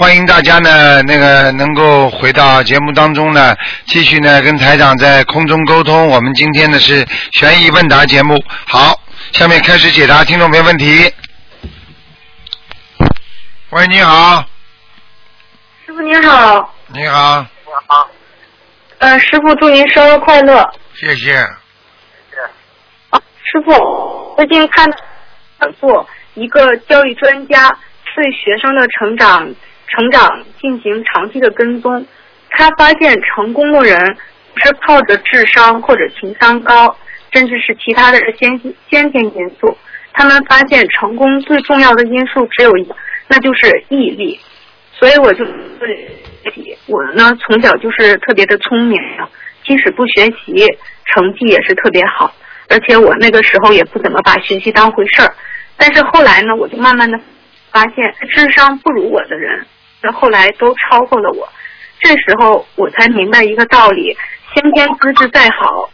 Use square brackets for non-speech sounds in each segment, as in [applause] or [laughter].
欢迎大家呢那个能够回到节目当中呢，继续呢跟台长在空中沟通。我们今天呢是悬疑问答节目，好，下面开始解答听众朋友问题。喂，你好，师傅您好，你好，你好呃，师傅祝您生日快乐。谢谢。啊，师傅，最近看过一个教育专家对学生的成长成长进行长期的跟踪，他发现成功的人不是靠着智商或者情商高，甚至是其他的先先天因素，他们发现成功最重要的因素只有一个，那就是毅力。所以我就对我呢从小就是特别的聪明，即使不学习，成绩也是特别好。而且我那个时候也不怎么把学习当回事儿，但是后来呢，我就慢慢的发现，智商不如我的人，那后来都超过了我。这时候我才明白一个道理：先天资质再好，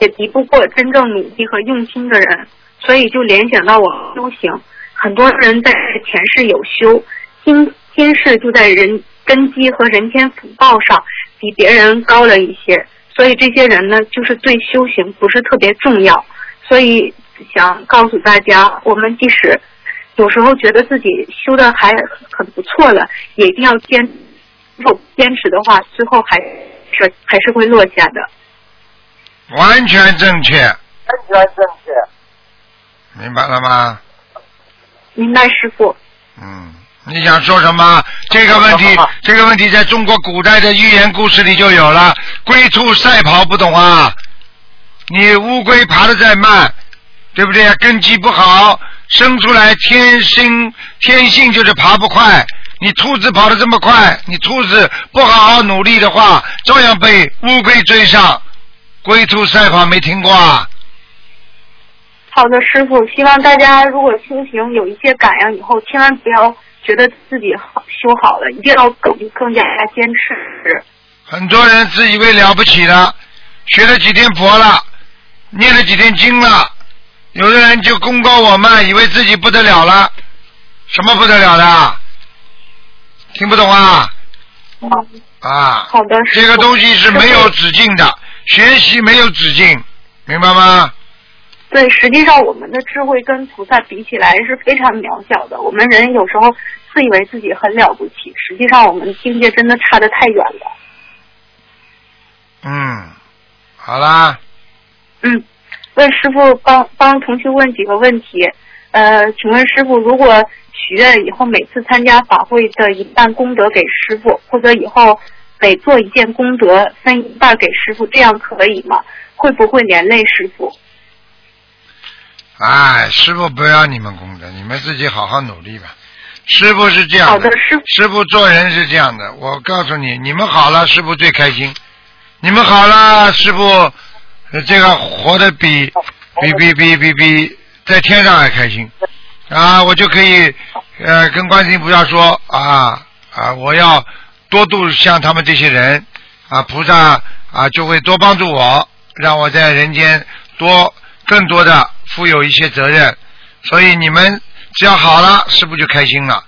也敌不过真正努力和用心的人。所以就联想到我修行，很多人在前世有修，今今世就在人根基和人间福报上比别人高了一些。所以这些人呢，就是对修行不是特别重要，所以想告诉大家，我们即使有时候觉得自己修的还很不错了，也一定要坚，如果坚持的话，最后还是还是会落下的。完全正确，完全正确。明白了吗？明白，师傅。嗯，你想说什么？这个问题，这个问题在中国古代的寓言故事里就有了。龟兔赛跑，不懂啊？你乌龟爬得再慢，对不对？根基不好，生出来天生天性就是爬不快。你兔子跑得这么快，你兔子不好好努力的话，照样被乌龟追上。龟兔赛跑没听过啊？好的，师傅，希望大家如果修行有一些感应以后，千万不要觉得自己好修好了，一定要更更加坚持。很多人自以为了不起了，学了几天佛了，念了几天经了，有的人就功高我慢，以为自己不得了了，什么不得了的？听不懂啊？啊，好的，这个东西是没有止境的，学习没有止境，明白吗？对，实际上我们的智慧跟菩萨比起来是非常渺小的。我们人有时候自以为自己很了不起，实际上我们境界真的差得太远了。嗯，好啦，嗯，问师傅帮帮同学问几个问题。呃，请问师傅，如果许愿以后每次参加法会的一半功德给师傅，或者以后每做一件功德分一半给师傅，这样可以吗？会不会连累师傅？哎，师傅不要你们功德，你们自己好好努力吧。师傅是这样的好的师傅师傅做人是这样的，我告诉你，你们好了，师傅最开心；你们好了，师傅呃这个活得比比比比比比在天上还开心啊！我就可以呃跟观世音菩萨说啊啊，我要多度像他们这些人啊，菩萨啊就会多帮助我，让我在人间多更多的负有一些责任。所以你们只要好了，师傅就开心了。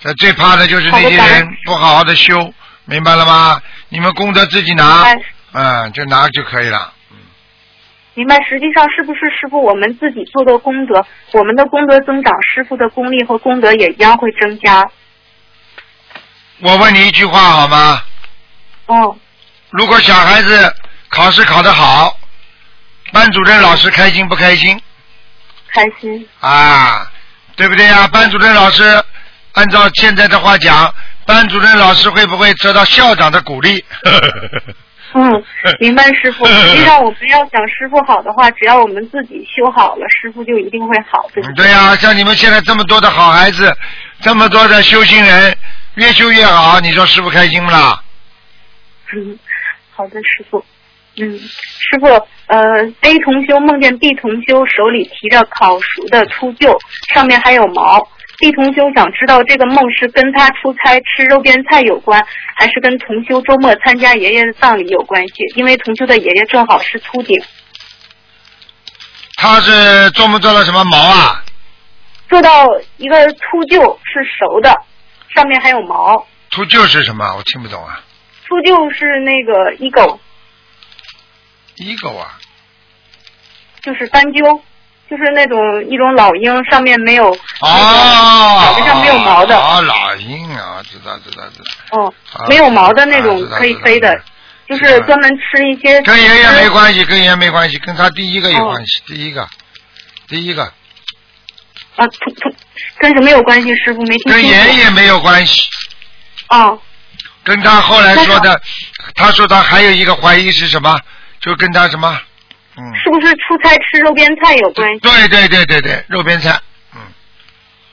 这最怕的就是那些人不好好的修，明白了吗？你们功德自己拿，白嗯，就拿就可以了。明白，实际上是不是师傅我们自己做的功德，我们的功德增长，师傅的功力和功德也一样会增加？我问你一句话好吗？哦，如果小孩子考试考得好，班主任老师开心不开心开心。啊？对不对呀？班主任老师按照现在的话讲，班主任老师会不会得到校长的鼓励？[laughs] 嗯，明白师傅。实际上我们要想师傅好的话，只要我们自己修好了，师傅就一定会好，对对呀、像你们现在这么多的好孩子，这么多的修行人，越修越好，你说师傅开心不啦？嗯，好的，师傅。嗯，师傅，呃，A 同修梦见 B 同修手里提着烤熟的秃鹫，上面还有毛。B 同修想知道这个梦是跟他出差吃肉边菜有关，还是跟同修周末参加爷爷的葬礼有关系？因为同修的爷爷正好是秃顶，他是做梦做到什么毛啊？做到一个秃鹫是熟的，上面还有毛。秃鹫是什么？我听不懂啊。秃鹫是那个 eagle，eagle 啊，就是斑鸠，就是那种一种老鹰，上面没有啊，脑袋上没有毛的啊，老鹰啊，知道知道知道。哦啊，没有毛的那种可以飞的，就是专门吃一些。跟爷爷没关系，跟爷爷没关系，跟他第一个有关系，第一个，第一个啊，同同跟什么有关系？师傅没听跟。爷爷没有关系，哦，跟他后来说的，他说他还有一个怀疑是什么？就跟他什么？嗯，是不是出差吃肉边菜有关系？对对对对对，肉边菜，嗯，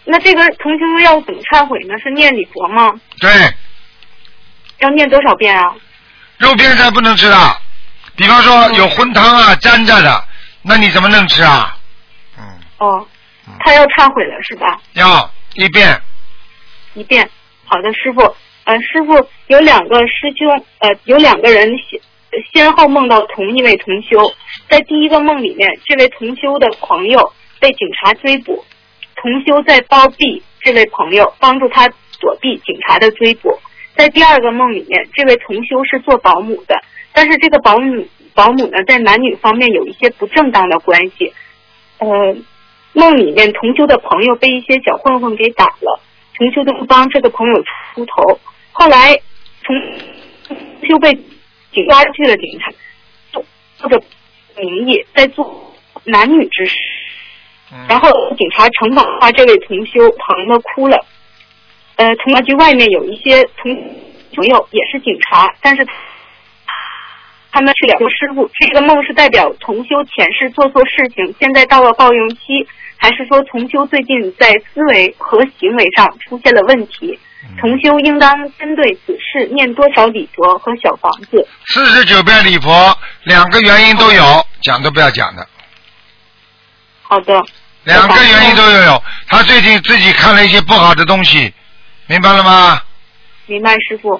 那这个同修要怎么忏悔呢？是念礼佛吗？对，要念多少遍啊？肉边菜不能吃的，比方说有荤汤啊粘着的，那你怎么能吃啊？嗯，哦嗯，他要忏悔了是吧？要一遍，一遍。好的，师傅。呃，师傅有两个师兄，呃，有两个人先后梦到同一位同修，在第一个梦里面，这位同修的朋友被警察追捕，同修在包庇这位朋友，帮助他躲避警察的追捕。在第二个梦里面，这位同修是做保姆的，但是这个保姆保姆呢，在男女方面有一些不正当的关系。呃，梦里面同修的朋友被一些小混混给打了，同修就帮这个朋友出头。后来同修被警抓去了警察，或者名义在做男女之事。嗯然后警察惩罚这位同修，疼的哭了。呃，同学局外面有一些同朋友也是警察，但是他们是两个师傅。这个梦是代表同修前世做错事情，现在到了报应期，还是说重修最近在思维和行为上出现了问题？重修应当针对此事念多少礼佛和小房子？四十九遍礼佛，两个原因都有，讲都不要讲的，好的，两个原因都有有。他最近自己看了一些不好的东西，明白了吗？明白，师傅。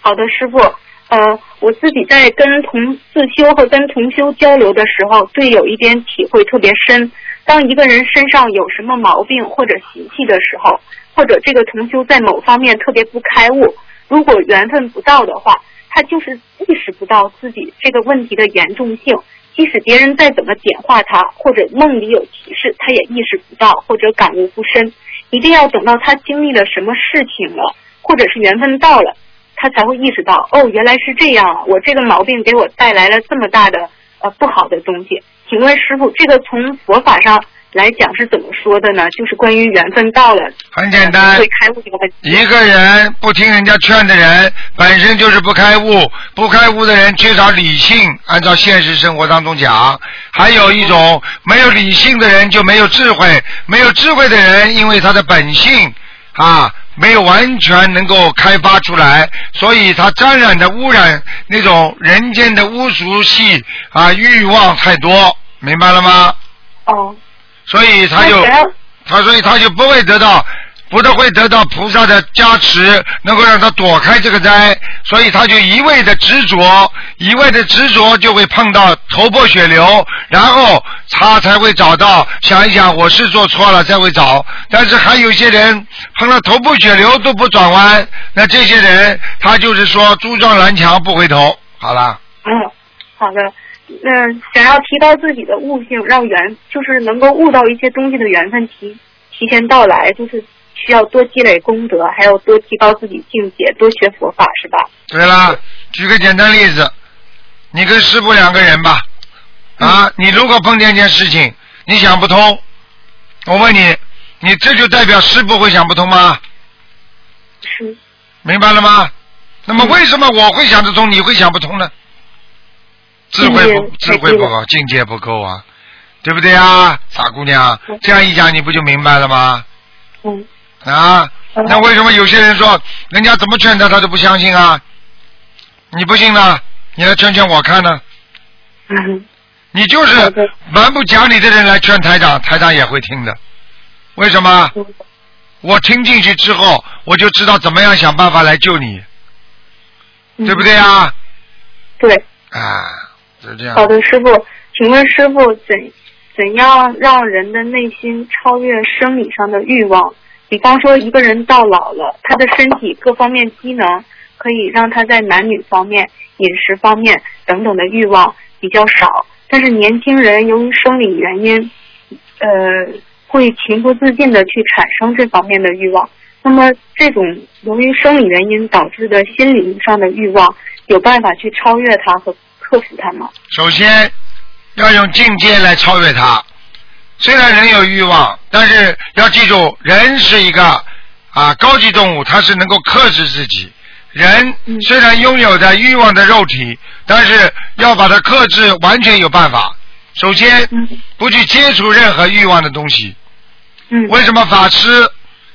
好的，师傅。呃，我自己在跟同自修和跟同修交流的时候，对有一点体会特别深。当一个人身上有什么毛病或者习气的时候，或者这个同修在某方面特别不开悟，如果缘分不到的话，他就是意识不到自己这个问题的严重性。即使别人再怎么点化他，或者梦里有提示，他也意识不到或者感悟不深。一定要等到他经历了什么事情了，或者是缘分到了，他才会意识到，哦，原来是这样啊！我这个毛病给我带来了这么大的呃不好的东西。请问师傅，这个从佛法上来讲是怎么说的呢？就是关于缘分到了，很简单会，开悟这个问题。一个人不听人家劝的人，本身就是不开悟。不开悟的人缺少理性，按照现实生活当中讲，还有一种没有理性的人就没有智慧，没有智慧的人，因为他的本性啊没有完全能够开发出来，所以它沾染的污染那种人间的污俗气啊欲望太多，明白了吗？哦，所以他就他所以他就不会得到，不得会得到菩萨的加持，能够让他躲开这个灾，所以他就一味的执着，一味的执着就会碰到头破血流，然后他才会找到想一想我是做错了才会找，但是还有些人碰到头破血流都不转弯，那这些人他就是说猪撞南墙不回头，好了。嗯，好的。那、想要提高自己的悟性，让缘就是能够悟到一些东西的缘分提提前到来，就是需要多积累功德，还要多提高自己境界，多学佛法，是吧？对啦，举个简单例子，你跟师傅两个人吧，啊，你如果碰见一件事情，你想不通，我问你，你这就代表师傅会想不通吗？是，明白了吗？那么为什么我会想得通，你会想不通呢？智慧不智慧不够，境界不够啊，对不对啊，傻姑娘？这样一讲你不就明白了吗？嗯，啊，那为什么有些人说人家怎么劝他，他都不相信啊？你不信呢？你来劝劝我看呢？嗯你就是蛮不讲理的人来劝台长，台长也会听的。为什么？嗯我听进去之后，我就知道怎么样想办法来救你，嗯对不对啊？对，啊，是这样。好的，师傅，请问师傅怎怎样让人的内心超越生理上的欲望？比方说，一个人到老了，他的身体各方面机能可以让他在男女方面、饮食方面等等的欲望比较少，但是年轻人由于生理原因，呃，会情不自禁的去产生这方面的欲望。那么，这种由于生理原因导致的心理上的欲望，有办法去超越它和克服它吗？首先要用境界来超越它。虽然人有欲望，但是要记住，人是一个啊高级动物，它是能够克制自己。人嗯虽然拥有的欲望的肉体，但是要把它克制，完全有办法。首先，嗯不去接触任何欲望的东西。嗯为什么法师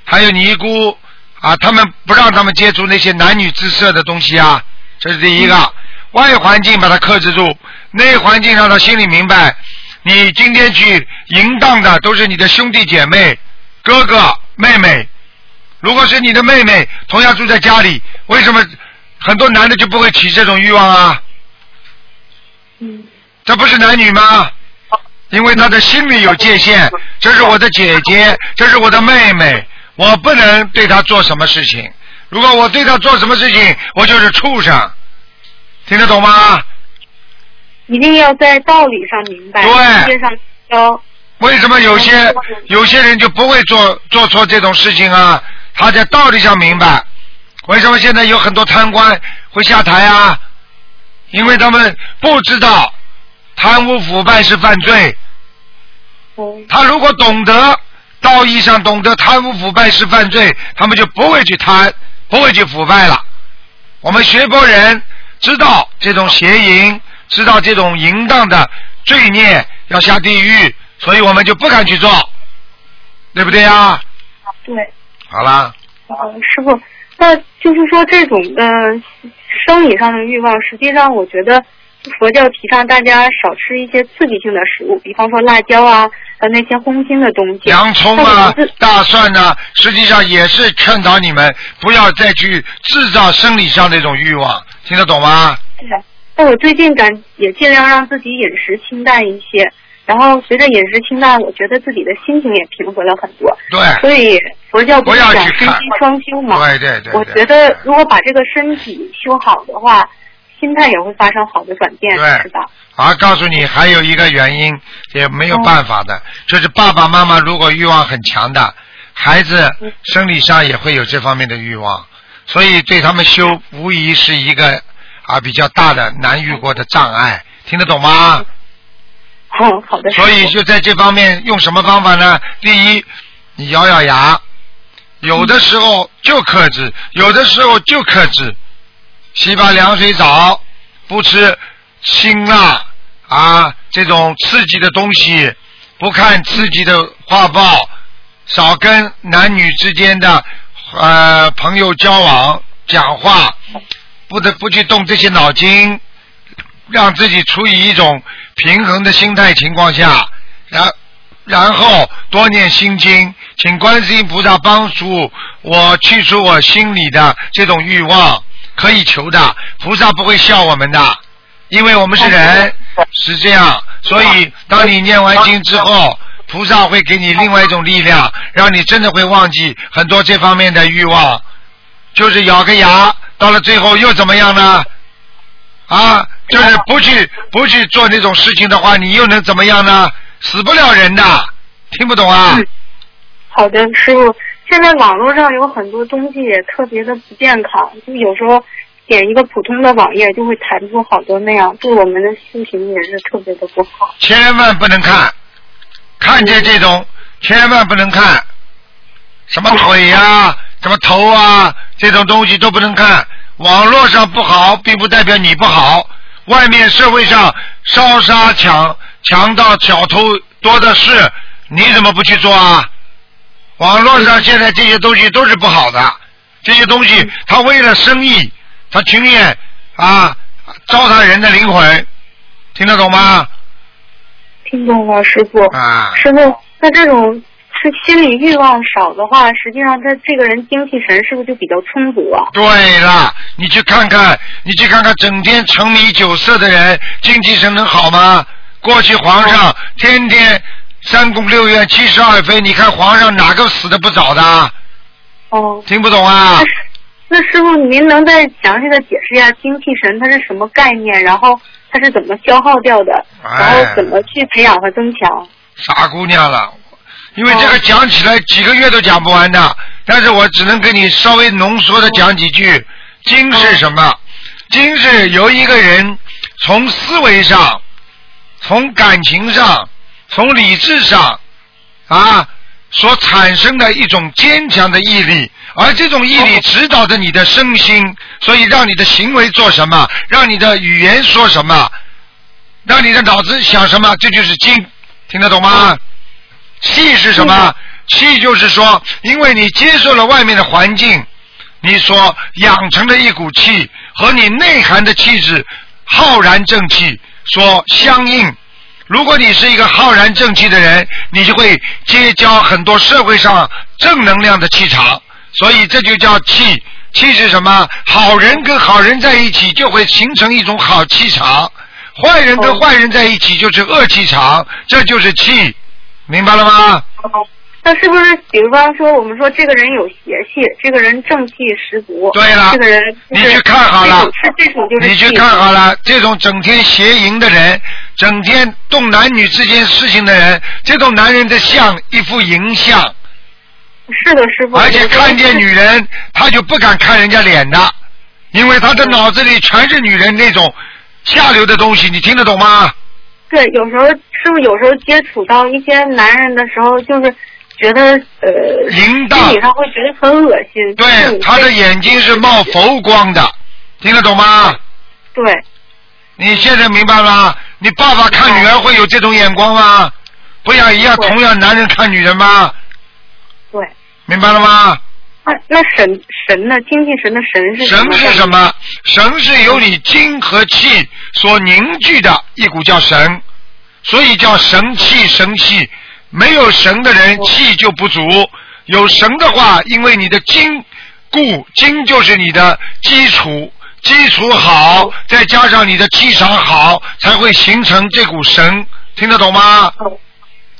还有尼姑啊，他们不让他们接触那些男女之色的东西啊？这是第一个。外环境把它克制住，内环境让他心里明白，你今天去淫荡的都是你的兄弟姐妹、哥哥、妹妹。如果是你的妹妹，同样住在家里，为什么很多男的就不会起这种欲望啊？嗯这不是男女吗？因为他的心里有界限，这是我的姐姐，这是我的妹妹，我不能对她做什么事情。如果我对她做什么事情，我就是畜生，听得懂吗？一定要在道理上明白，对世界上教。为什么有些有些人就不会做做错这种事情啊？他在道理上明白。为什么现在有很多贪官会下台啊？因为他们不知道贪污腐败是犯罪。嗯他如果懂得道义上懂得贪污腐败是犯罪，他们就不会去贪，不会去腐败了。我们学佛人知道这种邪淫，知道这种淫荡的罪孽要下地狱，所以我们就不敢去做，对不对呀？对，好啦，呃，师傅，那就是说这种的生理上的欲望，实际上我觉得佛教提倡大家少吃一些刺激性的食物，比方说辣椒啊呃那些荤腥的东西。洋葱啊、大蒜呢、实际上也是劝导你们不要再去制造生理上这种欲望，听得懂吗？对，但我最近感也尽量让自己饮食清淡一些，然后随着饮食清淡，我觉得自己的心情也平和了很多。对，所以佛教不是讲身心双修嘛？对对对。我觉得如果把这个身体修好的话，心态也会发生好的转变，对是吧？啊，告诉你还有一个原因，也没有办法的，就是爸爸妈妈如果欲望很强的，孩子嗯生理上也会有这方面的欲望，所以对他们修无疑是一个啊比较大的难遇过的障碍，听得懂吗？好，好的。所以就在这方面用什么方法呢？第一，你咬咬牙，有的时候就克制，有的时候就克制，洗把凉水澡，不吃辛辣啊这种刺激的东西，不看刺激的画报，少跟男女之间的呃朋友交往讲话，不得不去动这些脑筋，让自己处于一种平衡的心态情况下，然然后多念心经，请观世音菩萨帮助我去除我心里的这种欲望，可以求的，菩萨不会笑我们的，因为我们是人，是这样，所以当你念完经之后。菩萨会给你另外一种力量，让你真的会忘记很多这方面的欲望，就是咬个牙，到了最后又怎么样呢？啊，就是不去不去做那种事情的话，你又能怎么样呢？死不了人的，听不懂啊？嗯好的，师傅。现在网络上有很多东西也特别的不健康，就有时候点一个普通的网页就会弹出好多那样，对我们的心情也是特别的不好。千万不能看，看见这种千万不能看，什么腿呀、什么头啊，这种东西都不能看。网络上不好，并不代表你不好。外面社会上烧杀抢强盗小偷多的是，你怎么不去做啊？网络上现在这些东西都是不好的，这些东西他为了生意，他情愿啊糟蹋人的灵魂，听得懂吗？听懂了，师傅。啊，师傅，那这种是心理欲望少的话，实际上他这个人精气神是不是就比较充足啊？对了，你去看看，你去看看，整天沉迷酒色的人，精气神能好吗？过去皇上天天三宫六院七十二妃，你看皇上哪个死的不早的？哦，听不懂啊那？师傅，您能再详细的解释一下精气神它是什么概念？然后它是怎么消耗掉的？哎然后怎么去培养和增强？傻姑娘了，因为这个讲起来几个月都讲不完的，但是我只能跟你稍微浓缩的讲几句。精是什么？精是由一个人从思维上、从感情上、从理智上啊所产生的一种坚强的毅力，而这种毅力指导着你的身心，所以让你的行为做什么，让你的语言说什么，让你的脑子想什么，这就是精，听得懂吗？气是什么？气就是说，因为你接受了外面的环境，你所养成的一股气和你内涵的气质浩然正气所相应。如果你是一个浩然正气的人，你就会结交很多社会上正能量的气场，所以这就叫气。气是什么？好人跟好人在一起，就会形成一种好气场；坏人跟坏人在一起，就是恶气场，这就是气，明白了吗？那是不是，比如方说，我们说这个人有邪气，这个人正气十足，对了这个人就是你去看好了是这种就是你去看好了，这种整天邪淫的人，整天动男女之间事情的人，这种男人的相一副淫相，是的，师傅。而且看见女人他就不敢看人家脸的，因为他的脑子里全是女人那种下流的东西，你听得懂吗？对，有时候是不是有时候接触到一些男人的时候，就是觉得呃，淫荡心理上会觉得很恶心。对，他的眼睛是冒佛光的，听得懂吗？对，你现在明白吗？你爸爸看女儿会有这种眼光吗？不要一样，同样男人看女人吗？对。明白了吗？那那神神呢？精气神的神是神是什？么？神是由你精和气所凝聚的一股叫神，所以叫神气神气。没有神的人气就不足，有神的话，因为你的精固精就是你的基础，基础好，再加上你的气场好，才会形成这股神，听得懂吗？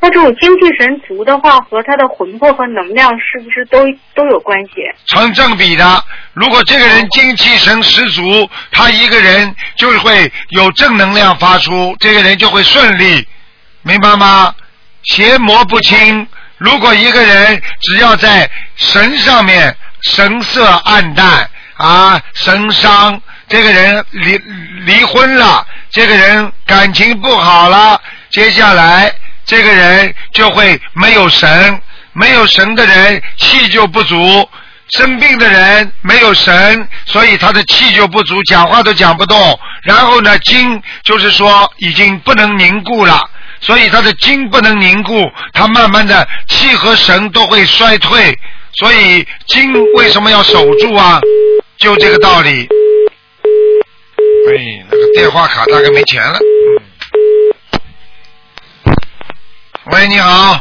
那这种精气神足的话，和他的魂魄和能量是不是都都有关系？成正比的。如果这个人精气神十足，他一个人就会有正能量发出，这个人就会顺利，明白吗？邪魔不侵。如果一个人只要在神上面神色暗淡啊，神伤，这个人离离婚了，这个人感情不好了，接下来这个人就会没有神，没有神的人气就不足。生病的人没有神，所以他的气就不足，讲话都讲不动。然后呢，精就是说已经不能凝固了，所以他的精不能凝固，他慢慢的气和神都会衰退。所以精为什么要守住啊？就这个道理。哎，那个电话卡大概没钱了。嗯。喂，你好。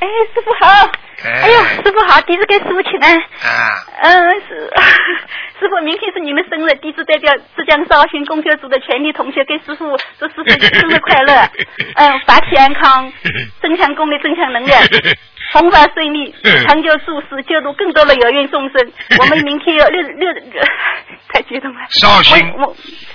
哎，师傅好！哎哎呦，师傅好，弟子给师傅请安。啊。嗯，是 [laughs] 师傅，明天是你们生日，弟子代表浙江绍兴工学组的全体同学给师傅祝师傅生日快乐。[laughs] 嗯，法体安康，增强功力，增强能量，弘法顺利，长久住世，救度更多的有缘众生。[laughs] 我们明天要六六，太激动了。绍兴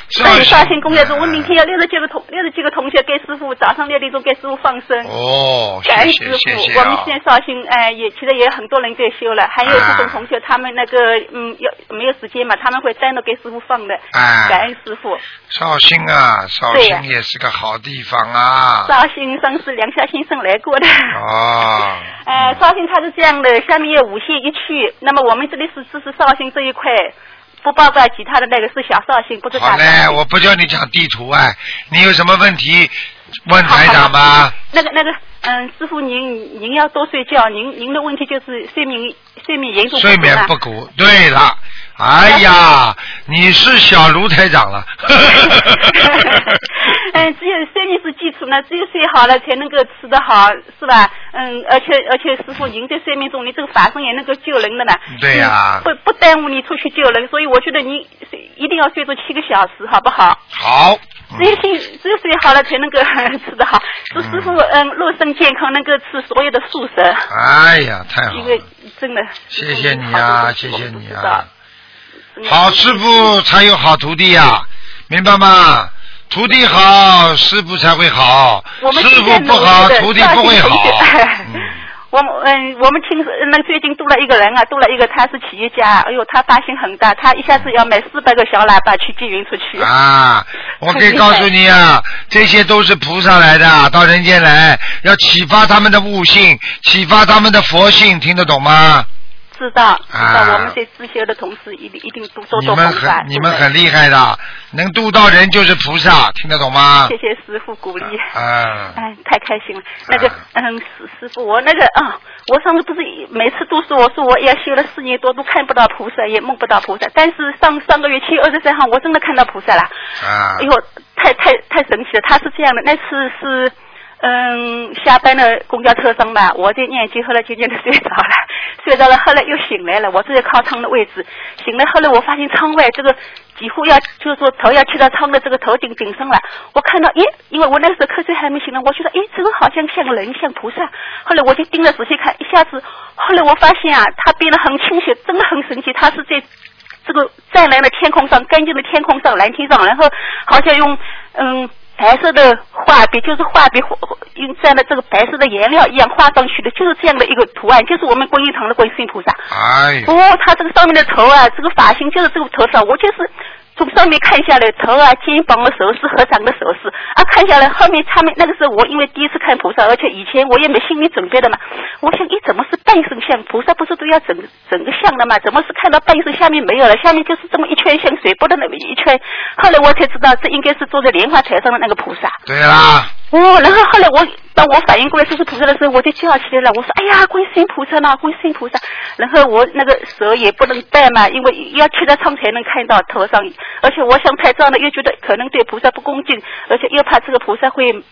我我绍对兴工业中，我明天要六十几个同六十几个同学给师傅早上六点钟给师傅放生。哦，感恩师谢谢谢傅。我们现在绍兴哎也其实也有很多人在修了，还有一部分啊同学他们那个嗯要没有时间嘛，他们会单独给师傅放的。哎感恩师傅。绍兴啊，绍兴也是个好地方啊。绍兴上次梁夏先生来过的。哦，呃，[laughs] 绍兴它是这样的，下面有五县一区，那么我们这里是只是绍兴这一块，不报告其他的那个是小绍兴，不是大好嘞，我不叫你讲地图哎，你有什么问题问台长吧？那个那个嗯，师傅您您要多睡觉，您您的问题就是睡眠睡眠严重睡眠不足。对了，哎呀，你是小卢台长了。[laughs] 嗯，[laughs] 只有睡眠是基础呢，只有睡好了才能够吃得好，是吧？嗯，而且而且师傅，您在睡眠中，你这个法身也能够救人的呢。对呀嗯不不耽误你出去救人，所以我觉得你睡一定要睡足七个小时，好不好？好。只有睡只有睡好了才能够 [laughs] 吃得好。祝师傅嗯肉身健康，能够吃所有的素食。哎呀，太好了因为！真的。谢谢你啊，谢谢你啊！。好师傅才有好徒弟呀、明白吗？徒弟好，师傅才会好我；们师傅不好，徒弟不会好 [laughs] 我们嗯，我们听说那个最近多了一个人啊，多了一个他是企业家，哎呦，他发心很大，他一下子要买四百个小喇叭去接运出去。啊，我可以告诉你啊，这些都是菩萨来的，到人间来，要启发他们的悟性，启发他们的佛性，听得懂吗？知道，知道，啊我们这自修的同事一定一定多多你们多弘法很。你们很厉害的，能度到人就是菩萨，听得懂吗谢？谢师傅鼓励。啊，哎，太开心了！那个，嗯，师师傅，我那个啊，我上次不是每次都说我说我要修了四年多都看不到菩萨，也梦不到菩萨，但是上上个月七月二十三号我真的看到菩萨了。啊哎呦，太太太神奇了！他是这样的，那次是嗯下班的公交车上吧，我在念经，后来渐渐的 [laughs] 睡着了，睡着了，后来又醒来了，我坐在靠窗的位置，醒来后来我发现窗外这个几乎要就是说头要贴到窗的这个头顶顶上了，我看到咦，因为我那个时候瞌睡还没醒呢，我觉得诶这个好像像人像菩萨，后来我就盯着仔细看，一下子，后来我发现啊，它变得很清晰，真的很神奇，它是在。这个湛蓝的天空上，干净的天空上，蓝天上，然后好像用嗯白色的画笔，就是画笔画用蘸了这个白色的颜料一样画上去的，就是这样的一个图案，就是我们观音堂的观世音菩萨。哎，哦，他这个上面的头啊，这个发型就是这个头上，我就是从上面看下来，头啊、肩膀啊手势、合掌的手势啊，看下来后面他们那个时候我因为第一次看菩萨，而且以前我也没心理准备的嘛，我想，咦，怎么是半身像？菩萨不是都要整整个像的嘛？怎么是看到半身下面没有了？下面就是这么一圈像水波的那么一圈。后来我才知道，这应该是坐在莲花台上的那个菩萨。对啦，哦，然后后来我当我反应过来这是菩萨的时候，我就叫起来了，我说：“哎呀，观世音菩萨呢？观世音菩萨！”然后我那个手也不能戴嘛，因为要贴在窗才能看到头上，而且我想拍照呢，又觉得可能对菩萨不恭敬，而且又怕这个菩萨会。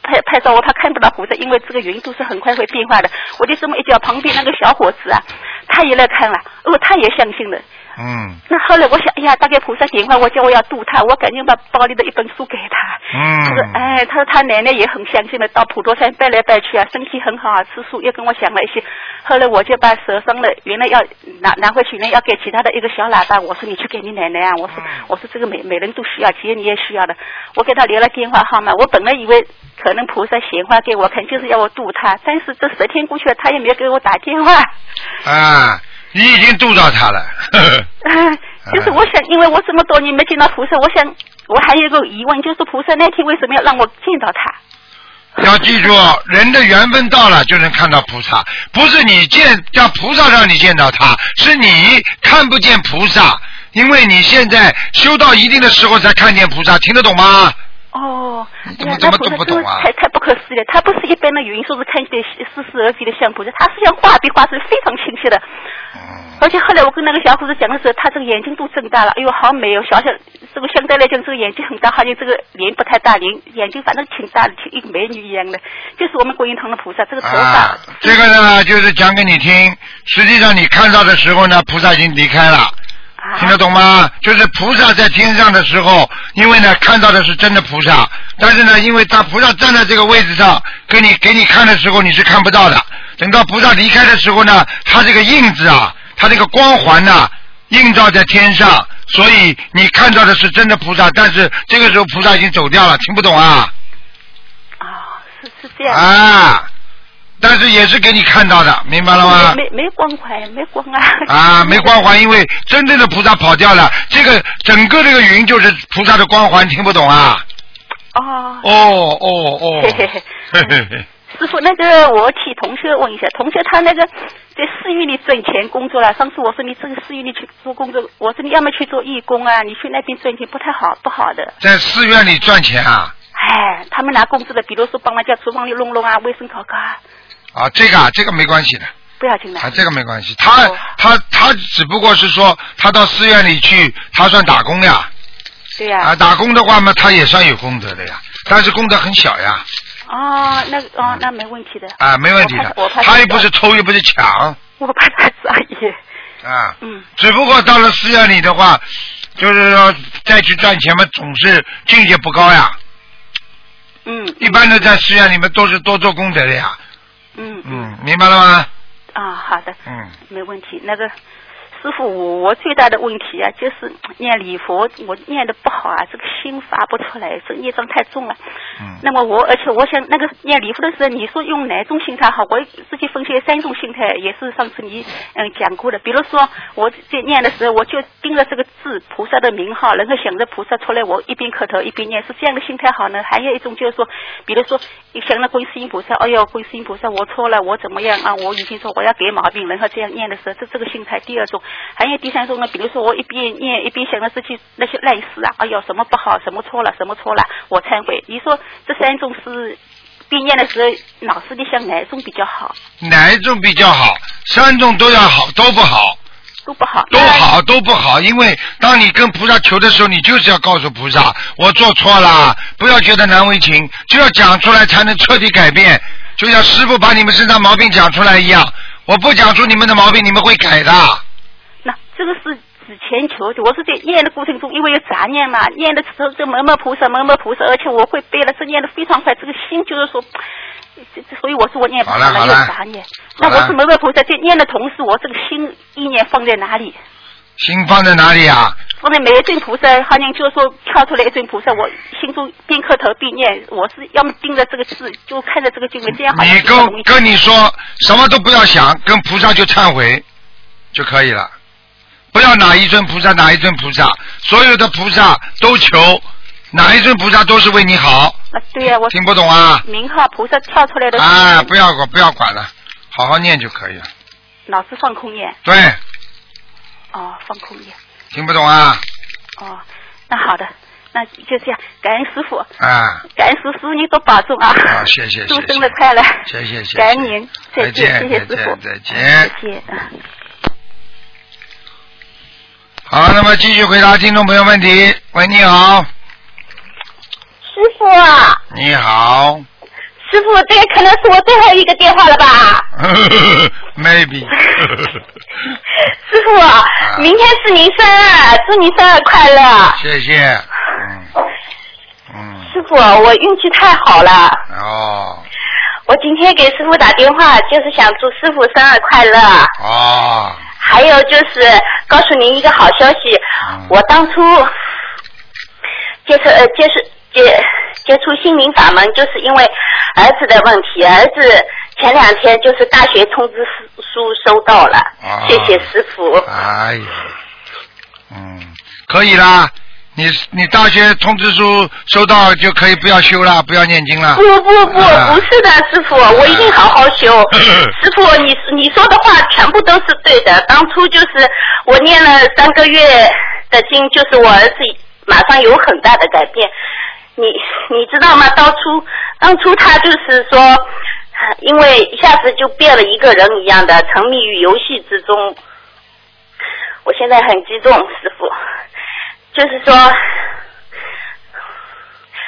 拍拍照，我怕看不到菩萨，因为这个云都是很快会变化的。我就这么一叫，旁边那个小伙子啊，他也来看了，哦，他也相信了。嗯那后来我想，哎呀，大概菩萨点化我，叫我要度他，我赶紧把包里的一本书给他。嗯他说，嗯，哎，他说他奶奶也很相信的，到普陀山拜来拜去啊，身体很好啊，吃素，又跟我讲了一些。后来我就把手上的原来要拿拿回去，呢要给其他的一个小喇叭，我说你去给你奶奶啊，我说我说这个每每人都需要，其实你也需要的。我给他留了电话号码，我本来以为可能菩萨显化给我看，就是要我度他，但是这十天过去了，他也没有给我打电话。啊，你已经度到他了。呵呵啊，就是我想，因为我这么多年没见到菩萨，我想我还有一个疑问，就是菩萨那天为什么要让我见到他？要记住，人的缘分到了就能看到菩萨，不是你见叫菩萨让你见到他，是你看不见菩萨，因为你现在修到一定的时候才看见菩萨，听得懂吗？哦，那菩萨真的太太不可思议了，他不是一般的云，说是看起来似是而非的像菩萨，他是像画笔画出来非常清晰的。嗯，而且后来我跟那个小伙子讲的时候，他这个眼睛都睁大了，哎呦，好美哦！小小这个相对来讲，这个眼睛很大，好像这个脸不太大，脸眼睛反正挺大的，挺一个美女一样的，就是我们观音堂的菩萨，这个头发。啊，这个呢就是讲给你听，实际上你看到的时候呢，菩萨已经离开了。啊听得懂吗？就是菩萨在天上的时候，因为呢看到的是真的菩萨，但是呢，因为他菩萨站在这个位置上，给你给你看的时候你是看不到的。等到菩萨离开的时候呢，他这个印子啊，他这个光环呐、映照在天上，所以你看到的是真的菩萨，但是这个时候菩萨已经走掉了，听不懂啊？啊，是是这样。啊，但是也是给你看到的，明白了吗？没没没光环，没光啊。啊，没光环，[laughs] 因为真正的菩萨跑掉了，这个整个这个云就是菩萨的光环，听不懂啊？哦。哦哦哦，嘿嘿嘿嘿嘿嘿，[laughs] 师傅，那个我替同学问一下，同学他那个在寺院里挣钱工作了。上次我说你这个寺院里去做工作，我说你要么去做义工啊，你去那边赚钱不太好，不好的。在寺院里赚钱啊？哎，他们拿工资的，比如说帮人家厨房里弄弄啊，卫生搞搞啊，啊，这个啊，这个没关系的，不要紧的。啊，这个没关系。他哦他他只不过是说，他到寺院里去，他算打工呀。对呀、啊，打工的话嘛，他也算有功德的呀，但是功德很小呀。哦，那哦，那没问题的。啊，没问题的。他又不是偷，又不是抢，我怕他是阿姨。啊。嗯。只不过到了寺院里的话，就是说再去赚钱嘛，总是境界不高呀。嗯。一般的在寺院里面都是多做功德的呀。嗯嗯，明白了吗？啊，好的。嗯。没问题。那个师傅，我我最大的问题啊，就是念礼佛，我念的不好啊，这个心发不出来，这业障太重了。嗯。那么我，而且我想那个念礼佛的时候，你说用哪种心态好？我自己分析三种心态，也是上次你嗯讲过的。比如说我在念的时候，我就盯着这个字菩萨的名号，然后想着菩萨出来，我一边磕头一边念，是这样的心态好呢？还有一种就是说，比如说你想着观世音菩萨，哎呦，观世音菩萨，我错了，我怎么样啊？我已经说我要改毛病，然后这样念的时候，这这个心态。第二种，还有第三种呢，比如说我一边念一边想着自己那些烂事啊，哎呦，什么不好，什么错了，什么错了，我忏悔。你说这三种是边念的时候，脑子里想哪种比较好？哪一种比较好？三种都要好，都不好。都不好。都好，都不好，因为当你跟菩萨求的时候，你就是要告诉菩萨，我做错了，不要觉得难为情，就要讲出来才能彻底改变，就像师傅把你们身上毛病讲出来一样，我不讲出你们的毛病，你们会改的。那这个是指前求的，我是在念的过程中，因为有杂念嘛，念的时候这某某菩萨某某菩萨，而且我会背了，这念的非常快，这个心就是说。所以我说我念不了，有杂念。那我是某某菩萨在念的同时，我这个心意念放在哪里？心放在哪里啊？放在每一尊菩萨，好像就是说跳出来一尊菩萨，我心中边磕头边念，我是要么盯着这个字，就看着这个经文，这样好像你跟跟你说什么都不要想，跟菩萨就忏悔就可以了，不要哪一尊菩萨哪一尊菩萨，所有的菩萨都求，哪一尊菩萨都是为你好。啊，对呀、我听不懂啊？名号菩萨跳出来的，啊，不要管不要管了，好好念就可以了。老是放空念，对，哦，放空念，听不懂啊？哦，那好的，那就这样，感恩师傅，啊，感恩师傅，你多保重啊！好，谢谢谢祝。[laughs] 生日快乐！谢谢谢谢。感恩您，再见，谢谢师傅，再见再见再见。啊好，那么继续回答听众朋友问题。喂，你好，师傅啊，你好。师傅，这个可能是我最后一个电话了吧？[laughs] maybe。[laughs] 师傅，啊明天是您生日，祝您生日快乐。谢谢，嗯。嗯，师傅，我运气太好了，哦。我今天给师傅打电话就是想祝师傅生日快乐，哦，还有就是告诉您一个好消息，嗯我当初接触呃接触接接触心灵法门，就是因为儿子的问题，儿子前两天就是大学通知书收到了，啊谢谢师傅。哎呀，嗯，可以啦。你你大学通知书收到就可以不要修了，不要念经了。不不不，啊不是的，师傅，我一定好好修。师傅，你你说的话全部都是对的。当初就是我念了三个月的经，就是我儿子马上有很大的改变。你你知道吗？当初当初他就是说，因为一下子就变了一个人一样的，沉迷于游戏之中。我现在很激动，师傅，就是说。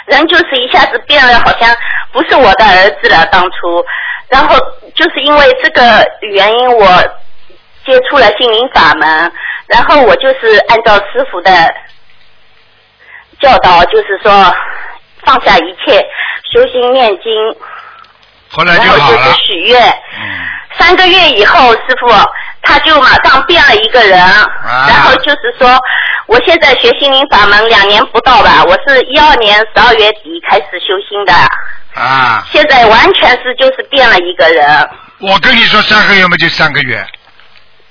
人就是一下子变了，好像不是我的儿子了。当初，然后就是因为这个原因，我接触了心灵法门，然后我就是按照师傅的教导，就是说放下一切，修心念经，后来然后就就好了是。许愿。嗯三个月以后，师傅他就马上变了一个人，啊然后就是说，我现在学心灵法门两年不到吧，我是一二年十二月底开始修心的，啊，现在完全是就是变了一个人，我跟你说三个月嘛就三个月。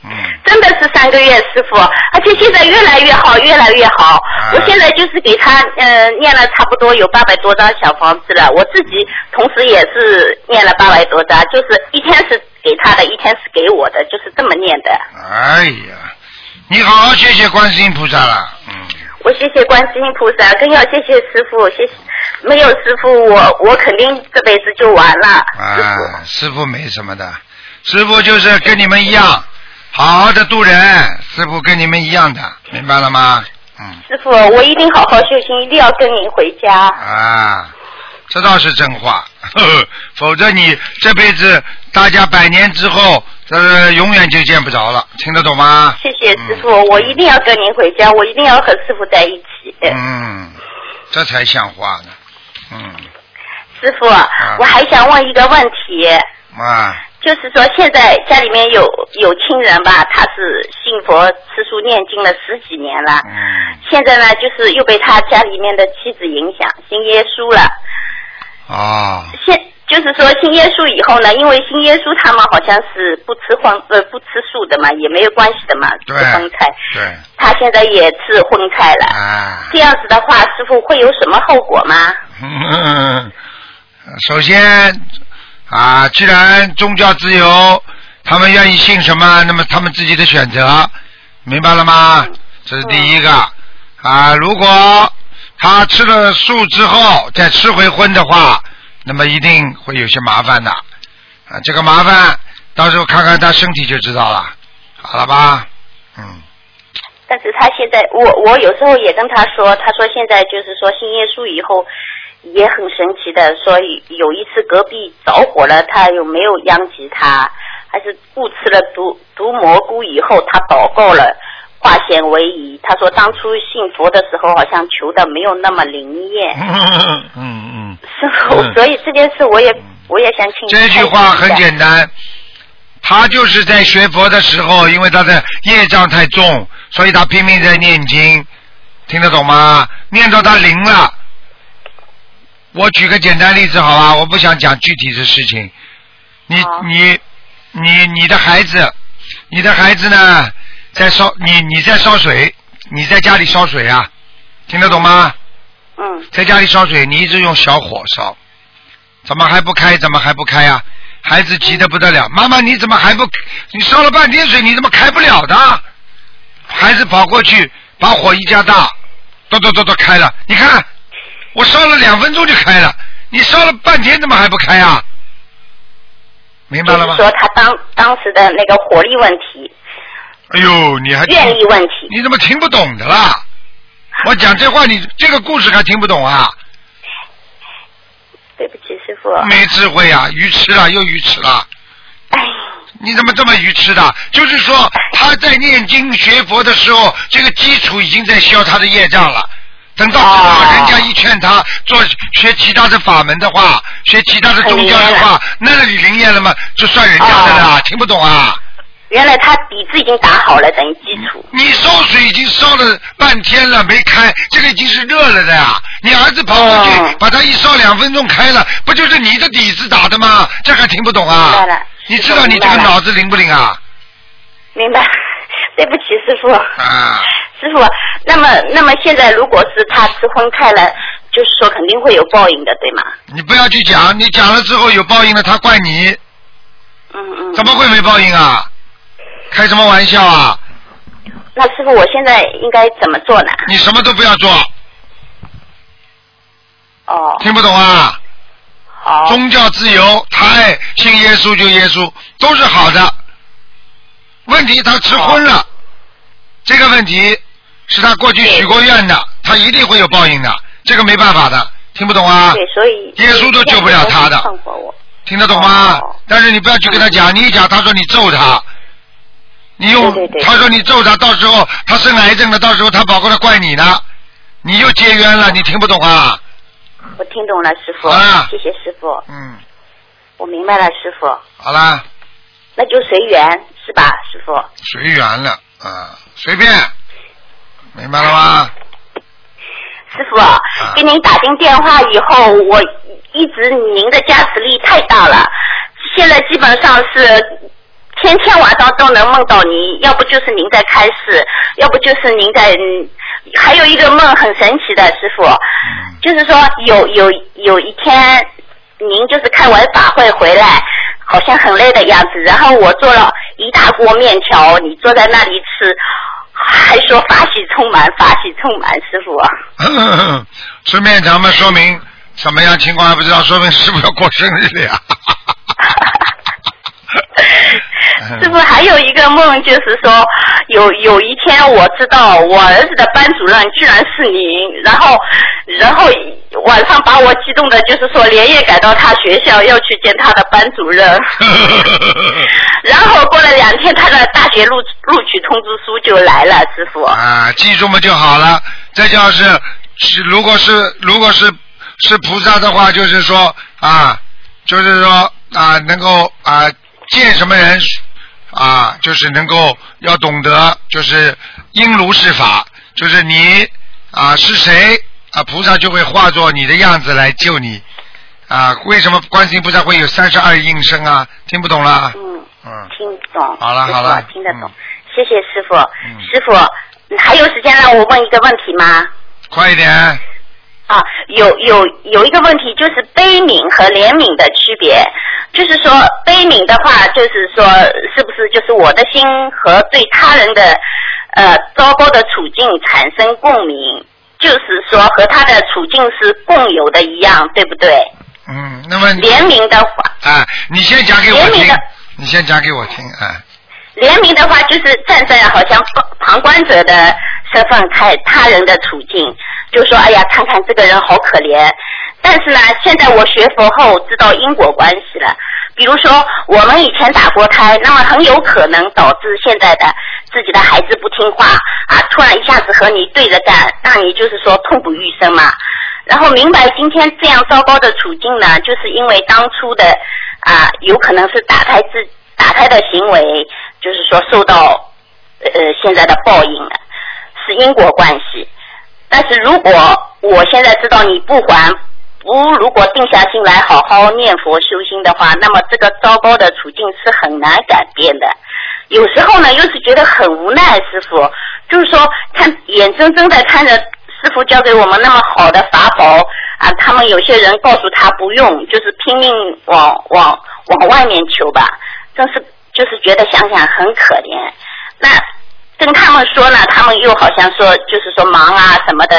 嗯，真的是三个月，师傅，而且现在越来越好，越来越好。啊。我现在就是给他呃念了差不多有八百多张小房子了，我自己同时也是念了八百多张，就是一天是给他的，一天是给我的，就是这么念的。哎呀，你好好谢谢观世音菩萨了。嗯，我谢谢观世音菩萨，更要谢谢师傅，谢谢没有师傅，我我肯定这辈子就完了。啊，师傅没什么的，师傅就是跟你们一样，好好的度人，师傅跟你们一样的，明白了吗？嗯，师傅，我一定好好修行，一定要跟您回家。啊，这倒是真话，呵 [laughs] 呵否则你这辈子大家百年之后，呃，永远就见不着了，听得懂吗？谢谢师傅，我一定要跟您回家，我一定要和师傅在一起。嗯，这才像话呢。嗯，师傅，我还想问一个问题，啊，就是说现在家里面有有亲人吧，他是信佛吃素念经了十几年了，嗯，现在呢就是又被他家里面的妻子影响，信耶稣了。啊，现就是说信耶稣以后呢，因为信耶稣他们好像是不吃荤呃不吃素的嘛，也没有关系的嘛，荤菜。对，他现在也吃荤菜了，啊，这样子的话，师傅会有什么后果吗？嗯，首先啊，既然宗教自由，他们愿意信什么，那么他们自己的选择，明白了吗？这是第一个啊。如果他吃了素之后再吃回荤的话，那么一定会有些麻烦的啊。这个麻烦到时候看看他身体就知道了，好了吧？嗯，但是他现在，我我有时候也跟他说，他说现在就是说信耶稣以后也很神奇的，说有一次隔壁着火了，他有没有殃及他？还是误吃了毒毒蘑菇以后，他祷告了，化险为夷。他说当初信佛的时候，好像求的没有那么灵验。嗯 [laughs] 嗯。师傅，所以这件事我也我也想请你这句话很简单，他就是在学佛的时候，因为他的业障太重，所以他拼命在念经，听得懂吗？念到他灵了。我举个简单例子好吧，我不想讲具体的事情。你你你你的孩子，你的孩子呢，在烧你你在烧水，你在家里烧水啊，听得懂吗？嗯。在家里烧水，你一直用小火烧，怎么还不开？怎么还不开呀、孩子急得不得了，妈妈你怎么还不？你烧了半天水，你怎么开不了的？孩子跑过去，把火一加大，咚咚咚咚开了。你看，我烧了两分钟就开了，你烧了半天怎么还不开啊？明白了吗？说他当当时的那个火力问题，哎呦，你还听愿意问题。你怎么听不懂的啦？我讲这话，你这个故事还听不懂啊？对不起，师傅。没智慧啊，愚痴了又愚痴了。哎。你怎么这么愚痴的？就是说他在念经学佛的时候，这个基础已经在消他的业障了。等到人家一劝他做学其他的法门的话，学其他的宗教的话，那里灵验了吗？就算人家的了，听不懂啊？原来他底子已经打好了，等于基础。你烧水已经烧了半天了，没开，这个已经是热了的呀。你儿子跑过去、把它一烧两分钟开了，不就是你的底子打的吗？这还听不懂啊？明白了。你知道你这个脑子灵不灵啊？明白，[laughs] 对不起，师傅。啊。师傅，那么那么现在如果是他吃荤菜了，就是说肯定会有报应的，对吗？你不要去讲，你讲了之后有报应了，他怪你。嗯嗯。怎么会没报应啊？开什么玩笑啊！那师傅，我现在应该怎么做呢？你什么都不要做。哦。听不懂啊？好。宗教自由，他爱信耶稣就耶稣，都是好的。问题他吃荤了，这个问题是他过去许过愿的，他一定会有报应的，这个没办法的，听不懂啊？对，所以耶稣都救不了他的，听得懂吗？但是你不要去跟他讲，你一讲，他说你揍他，你用他说你揍他，到时候他生癌症了，到时候他跑过来怪你呢，你又结冤了，你听不懂啊？我听懂了，师傅。啊谢谢师傅。嗯。我明白了，师傅。好啦，那就随缘是吧，师傅？随缘了啊，随便，明白了吗？师傅，给您打进电话以后，我一直您的加持力太大了，现在基本上是天天晚上都能梦到您，要不就是您在开示，要不就是您在，嗯还有一个梦很神奇的，师傅，就是说有有有一天您就是开完法会回来。好像很累的样子，然后我做了一大锅面条，你坐在那里吃，还说法喜充满，法喜充满，师傅。吃面条嘛，说明什么样情况还不知道，说明师傅要过生日了呀。[laughs] 师傅还有一个梦，就是说有有一天我知道我儿子的班主任居然是您，然后然后晚上把我激动的，就是说连夜赶到他学校要去见他的班主任，[laughs] 然后过了两天他的大学录录取通知书就来了，师傅。啊，记住嘛就好了。这就是是，如果是如果是是菩萨的话，就是说啊，就是说啊，能够啊见什么人啊，就是能够要懂得，就是因如是法，就是你啊是谁啊，菩萨就会化作你的样子来救你啊。为什么观世音菩萨会有三十二应身啊？听不懂了？嗯，嗯，听懂。好了好了听得懂嗯。谢谢师傅。嗯师傅，还有时间让我问一个问题吗？快一点。啊，有有有一个问题，就是悲悯和怜悯的区别。就是说，悲悯的话，就是说，是不是就是我的心和对他人的呃糟糕的处境产生共鸣，就是说和他的处境是共有的一样，对不对？嗯，那么怜悯的话，啊，你先讲给我听你先讲给我听啊。怜悯的话，就是站在好像旁旁观者的身份看他人的处境，就说哎呀，看看这个人好可怜。但是呢，现在我学佛后知道因果关系了。比如说，我们以前打过胎，那么很有可能导致现在的自己的孩子不听话啊，突然一下子和你对着干，让你就是说痛不欲生嘛。然后明白今天这样糟糕的处境呢，就是因为当初的啊，有可能是打胎自打胎的行为，就是说受到呃现在的报应了，是因果关系。但是如果我现在知道你不还，不如果定下心来好好念佛修心的话，那么这个糟糕的处境是很难改变的。有时候呢，又是觉得很无奈，师傅，就是说看眼睁睁的看着师傅教给我们那么好的法宝啊，他们有些人告诉他不用，就是拼命往往往外面求吧，真是就是觉得想想很可怜。那跟他们说呢，他们又好像说就是说忙啊什么的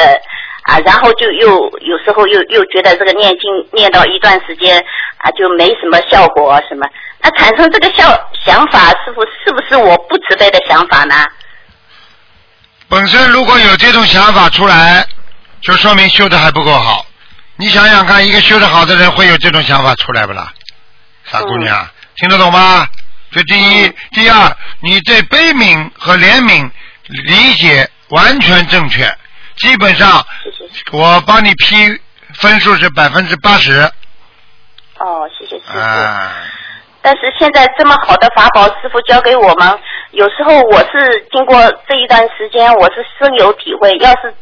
啊，然后就又有时候又又觉得这个念经念到一段时间啊就没什么效果什么，那产生这个效想法，师傅是不是我不慈悲的想法呢？本身如果有这种想法出来，就说明修的还不够好。你想想看，一个修的好的人会有这种想法出来不啦？傻姑娘，听得懂吗？这第一，第二，你对悲悯和怜悯理解完全正确，基本上。我帮你批分数是百分之八十哦，谢谢师傅。啊。但是现在这么好的法宝，师傅教给我们，有时候我是经过这一段时间，我是深有体会。要是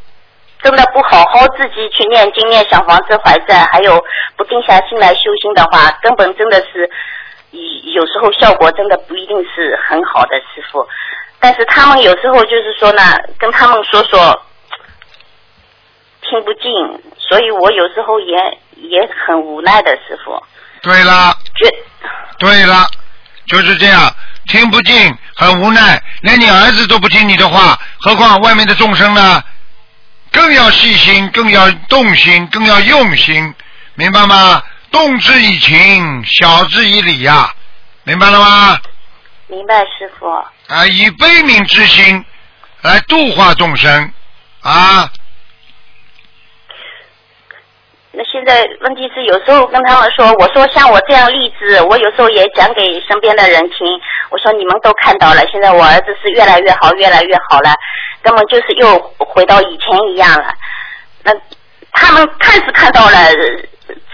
真的不好好自己去念经、念小房子、还债，还有不定下心来修心的话，根本真的是，有时候效果真的不一定是很好的，师傅。但是他们有时候就是说呢，跟他们说说，听不进，所以我有时候也也很无奈的，师傅。对了，觉对了，就是这样，听不进，很无奈，连你儿子都不听你的话，何况外面的众生呢？更要细心，更要动心，更要用心，明白吗？动之以情，晓之以理呀、明白了吗？明白，师傅。啊，以悲悯之心来度化众生啊！那现在问题是，有时候跟他们说，我说像我这样例子，我有时候也讲给身边的人听。我说你们都看到了，现在我儿子是越来越好，越来越好了，根本就是又回到以前一样了。那他们看是看到了，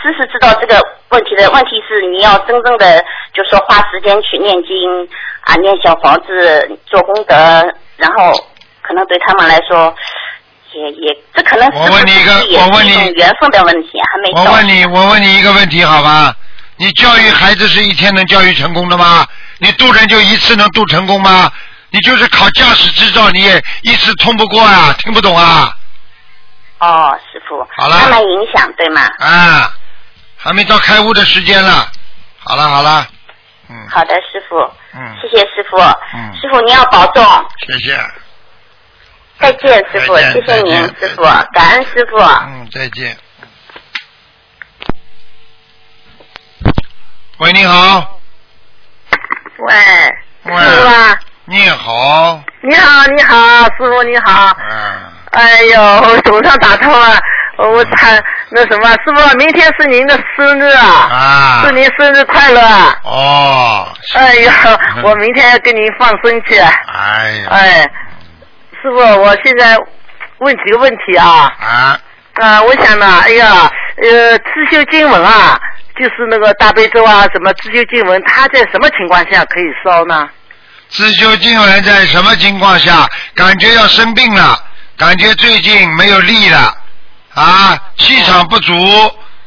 知是知道这个问题的问题是，你要真正的就说花时间去念经啊，念小房子，做功德，然后可能对他们来说。也也，这可能是我问你一个我问你缘分的问题，还没到。我问你，我问你一个问题，好吧？你教育孩子是一天能教育成功的吗？你渡人就一次能渡成功吗？你就是考驾驶执照，你也一次通不过啊，听不懂啊？哦，师傅，好了慢慢影响，对吗？啊，还没到开悟的时间了。好了好了，嗯好的，师傅，嗯，谢谢师傅。嗯师傅您要保重，谢谢。再见，师傅，再见谢谢您再见，师傅，感恩师傅。嗯，再见。喂，你好。喂，喂师傅啊，你好。你好，你好，师傅你好。嗯。哎呦，我总算打通了，我才那什么，师傅，明天是您的生日啊，啊。祝您生日快乐。哦。哎呦，我明天要跟您放生去。哎呀。哎，师傅，我现在问几个问题啊。啊。啊，我想呢，哎呀，呃，自修经文啊，就是那个大悲咒啊，什么自修经文，它在什么情况下可以烧呢？自修经文在什么情况下感觉要生病了？感觉最近没有力了啊，气场不足，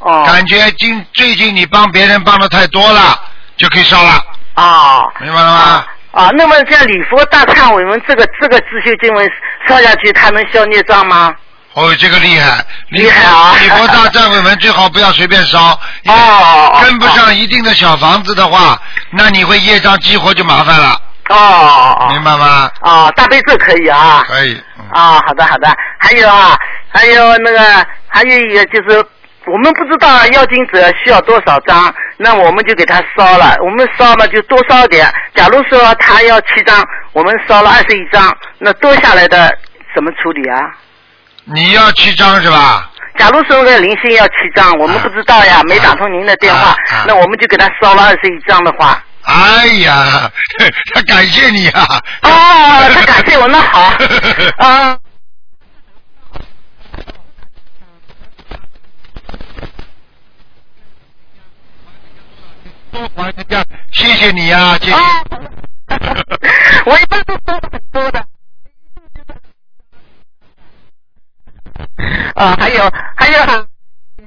哦。感觉今最近你帮别人帮的太多了，就可以烧了，啊明白了吗？啊，那么像礼佛大忏悔文这个这个自修经文烧下去，它能消孽障吗？哦，这个厉害，厉害啊。礼佛大忏悔文最好不要随便烧，因为哦跟不上一定的小房子的话，那你会业障激活就麻烦了，哦哦哦。明白吗？哦，大悲咒可以啊。可以，嗯啊，好的好的，还有啊，还有那个，还有一个就是，我们不知道要经者需要多少张，那我们就给他烧了，我们烧嘛就多烧点。假如说他要七张，我们烧了二十一张，那多下来的怎么处理啊？你要七张是吧？假如说那个零星要七张，我们不知道呀，没打通您的电话啊啊，那我们就给他烧了二十一张的话，哎呀，[laughs] 他感谢你啊！哦，[laughs] 他感谢我，那好，[laughs] 啊。谢谢你呀、谢谢。啊我一般都说很多的。啊，还有还有，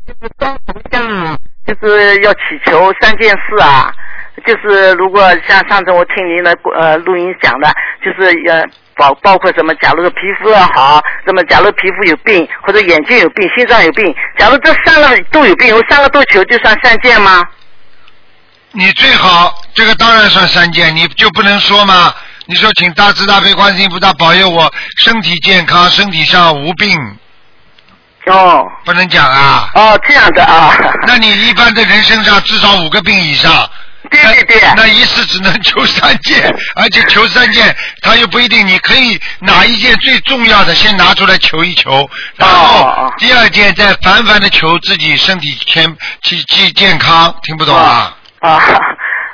就是装头像啊，就是要祈求三件事啊，就是如果像上次我听您的呃录音讲的，就是呃包包括什么，假如说皮肤要好，那么假如皮肤有病或者眼睛有病、心脏有病，假如这三个都有病，我三个都求，就算三件吗？你最好这个当然算三件，你就不能说吗？你说请大慈大悲观世音菩萨保佑我身体健康，身体上无病，哦不能讲啊。哦，这样的啊。[laughs] 那你一般的人身上至少五个病以上。对对对。那一次只能求三件，而且求三件，他又不一定。你可以哪一件最重要的先拿出来求一求，然后哦第二件再烦烦的求自己身体健健健健康，听不懂啊？啊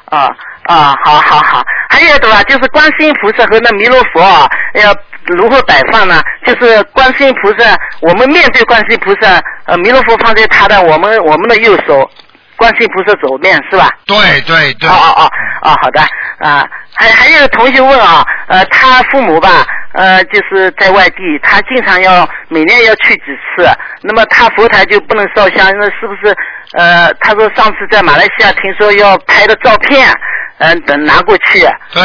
啊啊！好好好，还有的话就是观世音菩萨和那弥勒佛啊，要如何摆放呢？就是观世音菩萨，我们面对观世音菩萨，呃，弥勒佛放在他的我们我们的右手，观世音菩萨左面是吧？对对对。哦哦哦哦，好的啊，还还有同学问啊，呃，他父母吧，呃，就是在外地，他经常要每年要去几次，那么他佛台就不能烧香，那是不是？呃，他说上次在马来西亚听说要拍的照片，嗯、等拿过去，对，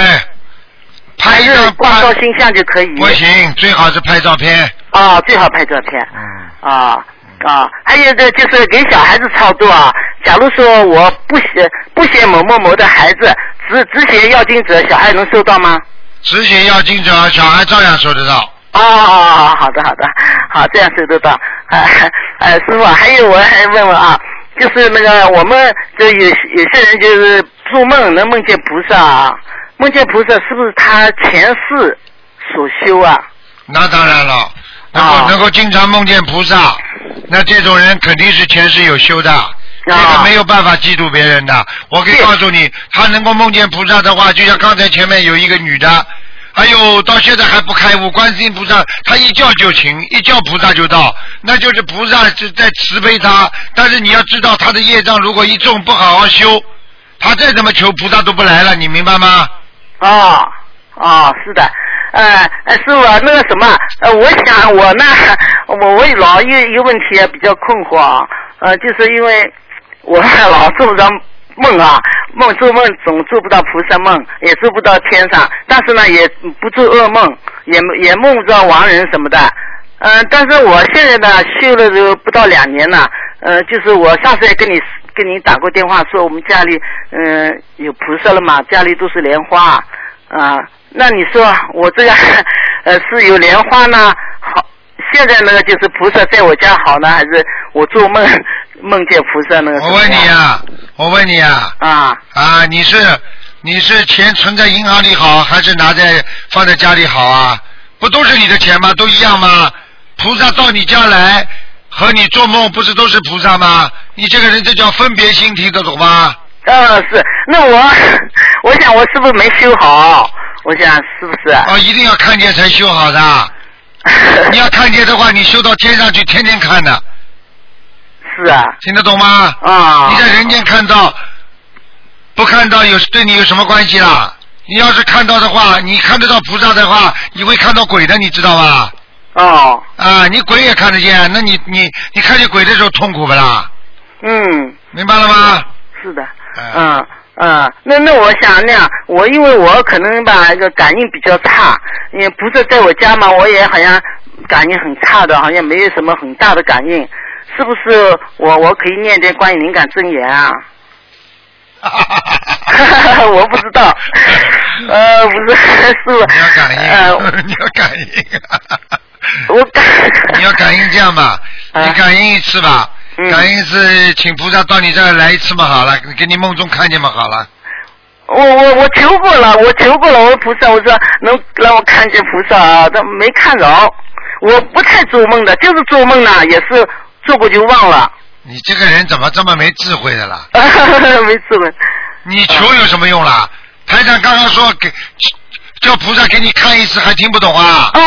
拍还是照光烧新香就可以？不行，最好是拍照片。啊，最好拍照片。嗯。啊啊，还有的就是给小孩子操作啊。假如说我不写不写某某某的孩子，只只写要经者，小孩能收到吗？只写要经者，小孩照样收得到。哦哦哦，好的好的，好这样收得到。哎哎，师傅，还有我还问问啊，就是那个我们这有有些人就是做梦能梦见菩萨啊，梦见菩萨是不是他前世所修啊？那当然了，能够、啊能够经常梦见菩萨，那这种人肯定是前世有修的。这个没有办法嫉妒别人的。我可以告诉你，他能够梦见菩萨的话，就像刚才前面有一个女的，哎呦，到现在还不开悟，观世音菩萨他一叫就请，一叫菩萨就到，那就是菩萨是在慈悲他。但是你要知道，他的业障如果一重不好好修，他再怎么求菩萨都不来了，你明白吗？啊啊，是的，呃，师傅，那个什么，呃，我想我呢，[laughs] 我我老有一个问题啊，比较困惑啊，呃，就是因为我老做不着梦啊，[laughs] 梦做梦总做不到菩萨梦，也做不到天上，但是呢，也不做噩梦，也也梦不着亡人什么的。嗯、但是我现在呢，修了都不到两年了，呃，就是我上次也跟你跟你打过电话说，我们家里嗯、有菩萨了嘛，家里都是莲花啊、那你说我这样 [laughs] 呃是有莲花呢，好现在那个就是菩萨在我家好呢，还是我做梦 [laughs] 梦见菩萨那个？我问你啊，我问你啊，啊，啊，你是你是钱存在银行里好，还是拿在放在家里好啊？不都是你的钱吗？都一样吗？菩萨到你家来，和你做梦不是都是菩萨吗？你这个人这叫分别心，听得懂吗？嗯，是。那我 [laughs] 我想我是不是没修好？我想是不是？哦，一定要看见才修好的。[laughs] 你要看见的话，你修到天上去，天天看的，是啊，听得懂吗？啊你在人间看到，不看到有对你有什么关系啦？你要是看到的话，你看得到菩萨的话，你会看到鬼的，你知道吧？哦，啊，你鬼也看得见，那你你你看见鬼的时候痛苦不啦？嗯，明白了吗？是的，嗯嗯嗯，那那我想那样，我因为我可能吧，那个感应比较差，也不是在我家嘛，我也好像感应很差的，好像没有什么很大的感应，是不是我我可以念点关于灵感真言啊？哈哈哈我不知道，[laughs] 呃，不是，是你要感应，呃，[laughs] 你要感应。我感，[laughs] 你要感应这样吧，啊你感应一次吧，嗯感应是，请菩萨到你这儿来一次嘛，好了，给你梦中看见嘛，好了。我我我求过了，我求过了，我说菩萨，我说能让我看见菩萨啊，但没看着。我不太做梦的，就是做梦呢，也是做过就忘了，你这个人怎么这么没智慧的啦？[laughs] 没智慧。你求有什么用啦？台长刚刚说给叫菩萨给你看一次，还听不懂啊？哦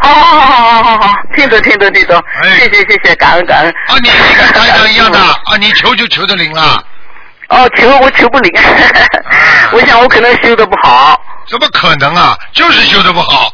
哦，好好好好好好，听懂听懂听懂，哎谢谢谢谢，感恩感恩。啊，你你跟台长一样的啊，你求就求得灵了，哦，求我求不灵，[laughs] 我想我可能修的不好。怎么可能啊？就是修的不好。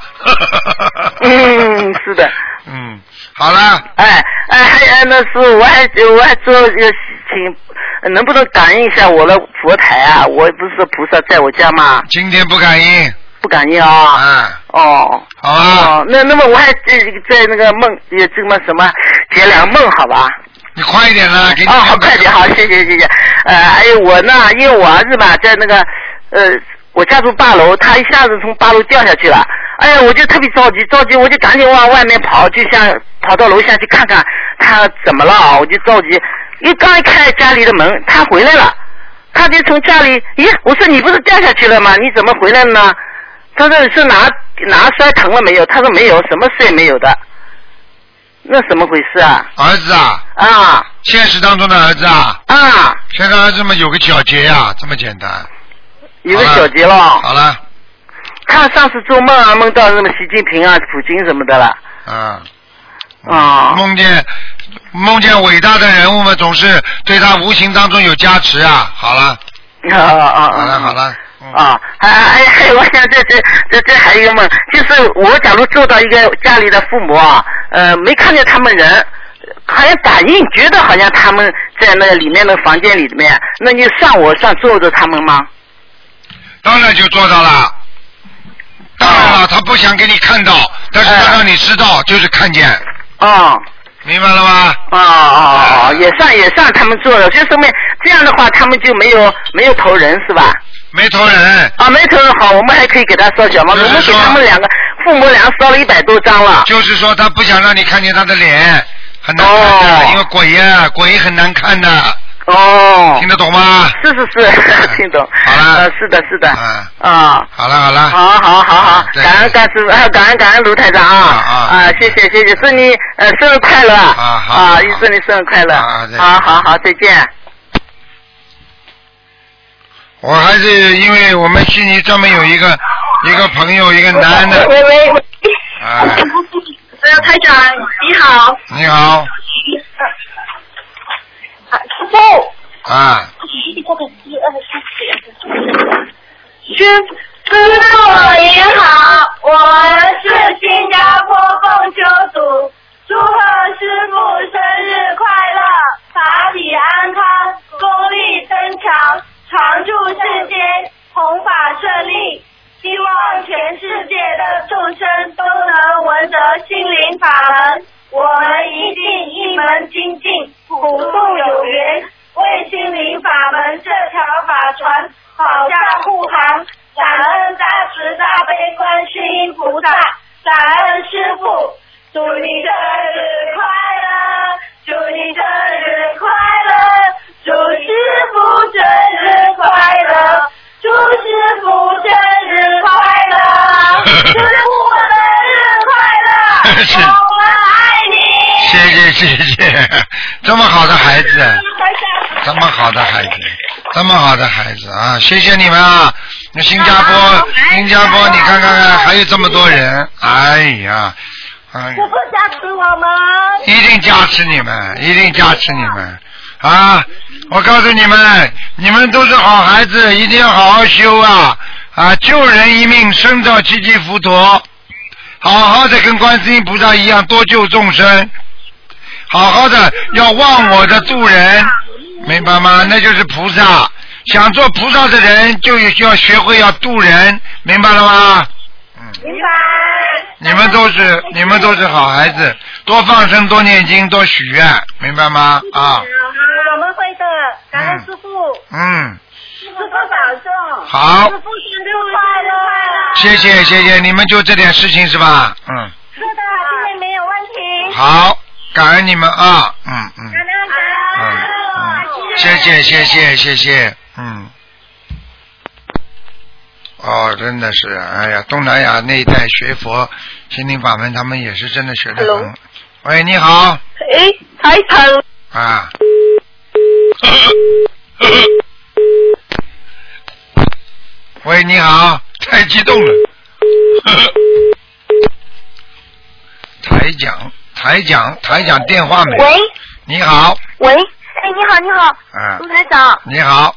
嗯，是的。[laughs] 嗯，好了，哎哎，还有那是我还我还做一个请，能不能感应一下我的佛台啊？我不是菩萨在我家吗？今天不感应不感应啊。嗯，哦。好啊，哦，那那么我还在在那个梦也这么什么解两个梦好吧？你快一点啦，给你哦，好，快点，好，谢谢谢谢。呃，还有我呢，因为我儿子吧，在那个呃，我家住八楼，他一下子从八楼掉下去了。哎呀，我就特别着急，着急，我就赶紧往外面跑，就想跑到楼下去看看他怎么了啊！我就着急，一刚一开家里的门，他回来了，他就从家里，咦，我说你不是掉下去了吗？你怎么回来了呢？他说是拿拿摔疼了没有？他说没有，什么事也没有的。那怎么回事啊？儿子啊，啊现实当中的儿子啊，啊！现在儿子们有个小结呀、这么简单。有个小结了。好了，他上次做梦啊，梦到什么习近平啊、普京什么的了。啊。啊梦见梦见伟大的人物们，总是对他无形当中有加持啊。好了，啊啊啊！好了，好。了。嗯、啊，还还还有，我想这这这这还有一个梦，就是我假如做到一个家里的父母啊，呃，没看见他们人，好像感应觉得好像他们在那个里面的房间里面，那你算我算坐着他们吗？当然就做到了。当然啊了，他不想给你看到，但是他让你知道，就是看见，啊明白了吗？啊啊啊！也算也算他们做了，就说明这样的话，他们就没有没有投人是吧？没投人，啊，没投人好，我们还可以给他烧小房子，我们给他们两个父母俩烧了一百多张了。就是说他不想让你看见他的脸，很难看的，哦因为鬼呀、鬼很难看的，哦，听得懂吗？是是是，听懂。好了。呃，是的，是的。嗯。啊。好了好了，好好好好，感恩感师傅，还有感恩感恩卢台长啊。啊啊。谢谢谢谢，祝你呃生日快乐。啊啊，预祝你生日快乐。啊好好好，再见。我还是因为我们悉尼专门有一个一个朋友，一个男的，喂喂喂，哎，呃，台长你好，你好，啊师傅，啊，师师傅你好，我们是新加坡共修组，祝贺师傅生日快乐，法体安康，功力增强，福众有缘，为心灵法门这条法船保驾护航，感恩大慈大悲观世音菩萨，感恩师傅，祝你生日快乐，祝你生日快乐，祝师傅生日快乐，祝师傅生日快乐，[laughs] 祝我生日快乐。[laughs] 谢谢，[laughs] 这么好的孩子，[laughs] 这么好的孩子，这么好的孩子啊！谢谢你们啊！那新加坡，新加坡，你看看看，还有这么多人，哎呀，哎呀，师傅加持我们。一定加持你们，一定加持你们啊！我告诉你们，你们都是好孩子，一定要好好修啊啊！救人一命，胜造七级浮屠。好好的跟观世音菩萨一样，多救众生。好好的要忘我的度人，明白吗？那就是菩萨。想做菩萨的人，就要学会要渡人，明白了吗？嗯明白。你们都是你们都是好孩子，多放生，多念经，多许愿，明白吗？啊，我们会的，感恩师傅，嗯，师傅保重。好师傅生日快乐。谢谢谢谢，你们就这点事情是吧？嗯，是的，今天没有问题。好，感恩你们啊，嗯嗯谢谢谢谢谢谢，嗯。哦，真的是，哎呀，东南亚那一带学佛心灵法门，他们也是真的学的很 Hello。喂，你好，哎，台长，啊。[coughs] 喂，你好，太激动了。[coughs] 台长，台长，台长电话没？喂。你好，喂，哎，你好，你好，嗯。卢台长，你好，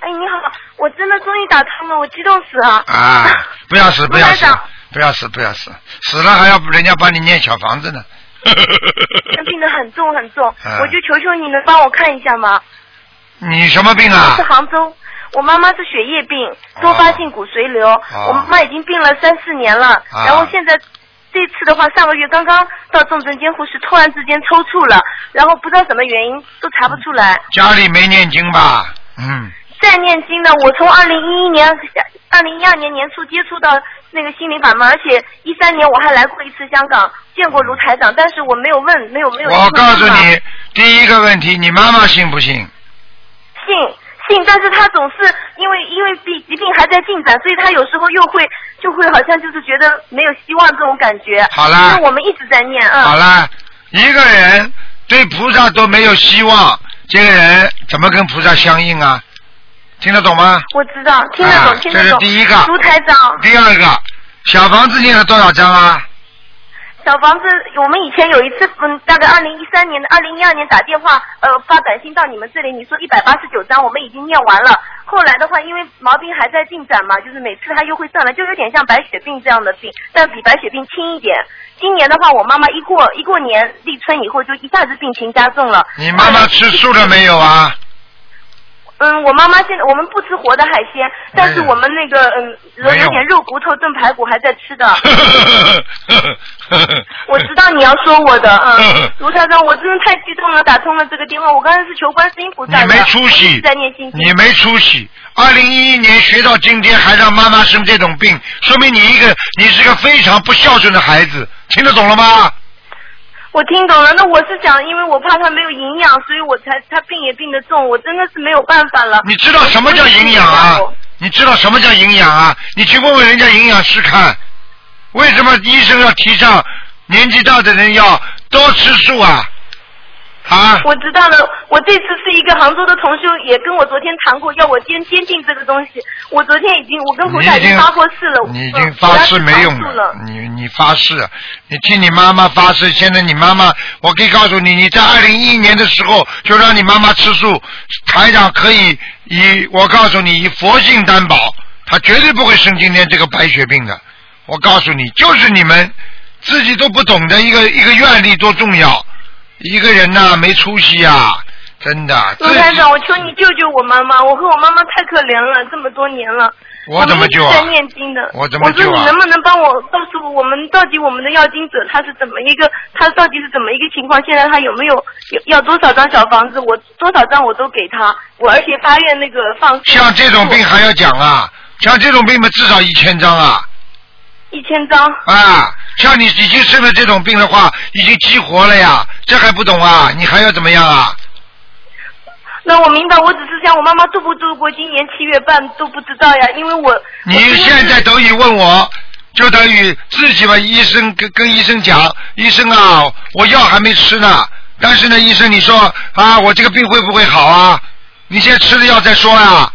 哎，你好，我真的终于打通了，我激动死了。啊，不要死，[laughs] 不要死不要死，不要死，死了还要人家帮你念小房子呢。生病的很重很重，嗯。我就求求你能帮我看一下吗？你什么病啊？我是？杭州，我妈妈是血液病，多发性骨髓瘤，哦。我妈妈已经病了三四年了，啊。然后现在。这次的话，上个月刚刚到重症监护室，突然之间抽搐了，然后不知道什么原因都查不出来。家里没念经吧？嗯，在念经的，我从二零一一年、二零一二年年初接触到那个心灵法门，而且一三年我还来过一次香港，见过卢台长，但是我没有问，没有没有。我告诉你，第一个问题，你妈妈信不信？信信，但是她总是因为因为病疾病还在进展，所以她有时候又会就会好像就是觉得没有希望这种感觉。好啦因为我们一直在念，嗯。好啦，一个人对菩萨都没有希望，这个人怎么跟菩萨相应啊？听得懂吗？我知道，听得懂，啊这是听得懂。这是第一个卢台长，第二个，小房子念了多少张啊？小房子，我们以前有一次，嗯，大概二零一三年、二零一二年打电话，呃，发短信到你们这里，你说一百八十九张，我们已经念完了。后来的话，因为毛病还在进展嘛，就是每次它又会上来，就有点像白血病这样的病，但比白血病轻一点。今年的话，我妈妈一过一过年立春以后，就一下子病情加重了。你妈妈吃素了没有啊？嗯，我妈妈现在我们不吃活的海鲜，但是我们那个嗯有点肉骨头炖排骨还在吃的。[laughs] 我知道你要说我的，嗯，[laughs] 卢台长，我真的太激动了，打通了这个电话。我刚才是求观世音菩萨的，你没出息直在念心经。你没出息。二零一一年学到今天还让妈妈生这种病，说明你一个你是个非常不孝顺的孩子，听得懂了吗？我听懂了，那我是想，因为我怕他没有营养，所以我才他病也病得重，我真的是没有办法了。你知道什么叫营养啊？你知道什么叫营养啊？你去问问人家营养师看，为什么医生要提倡年纪大的人要多吃素啊？啊？我知道了，我这次是一个杭州的同修也跟我昨天谈过，要我坚坚定这个东西。我昨天已经，我跟菩萨你已经发过誓了。你已嗯经发誓没用了。你你发誓，你替你妈妈发誓。现在你妈妈，我可以告诉你，你在二零一一年的时候就让你妈妈吃素，台长可以以我告诉你以佛性担保，她绝对不会生今天这个白血病的。我告诉你，就是你们自己都不懂得一个一个愿力多重要。一个人呐、没出息呀、真的。自己卢台长，我求你救救我妈妈，我和我妈妈太可怜了，这么多年了。我怎么救啊我们一直在念经的。我怎么救啊我说你能不能帮我告诉我们到底我们的要经者他是怎么一个，他到底是怎么一个情况？现在他有没有有要多少张小房子？我多少张我都给他，我而且发愿那个放。像这种病还要讲啊？像这种病嘛，至少一千张啊。一千张。啊，像你已经生了这种病的话，已经激活了呀，这还不懂啊？你还要怎么样啊？那我明白，我只是想我妈妈度不度过今年七月半都不知道呀，因为我你现在等于问我，就等于自己吧。医生跟跟医生讲，医生啊，我药还没吃呢，但是呢，医生你说啊，我这个病会不会好啊？你先吃了药再说啊。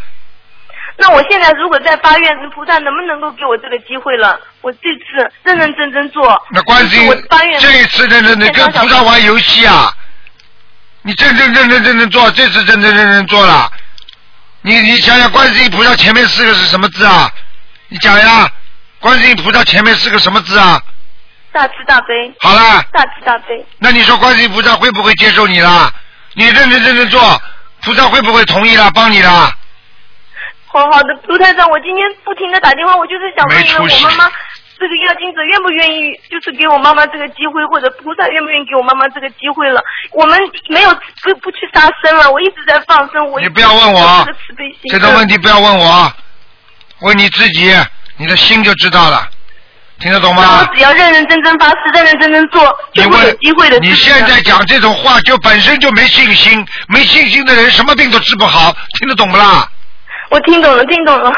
那我现在如果再发愿，菩萨能不能够给我这个机会了？我这次认认真真做。那观世音我发愿。这一次认真真跟菩萨玩游戏啊！你真真认认真真做，这次真真认真做了。你你想想，观世音菩萨前面四个是什么字啊？你讲呀，观世音菩萨前面是个什么字啊？大慈大悲。好啦。大慈大悲。那你说观世音菩萨会不会接受你啦？你认认真真做，菩萨会不会同意啦？帮你啦？好好的，卢台长，我今天不停的打电话，我就是想问一问我妈妈，这个要金者愿不愿意，就是给我妈妈这个机会，或者菩萨愿不愿意给我妈妈这个机会了？我们没有不不去杀生了，我一直在放生。我你不要问我。这个问题不要问我，问你自己，你的心就知道了，听得懂吗？我只要认认真真发誓，认认真真做，就会有机会的。你现在讲这种话，就本身就没信心，没信心的人什么病都治不好，听得懂不啦？我听懂了，听懂了。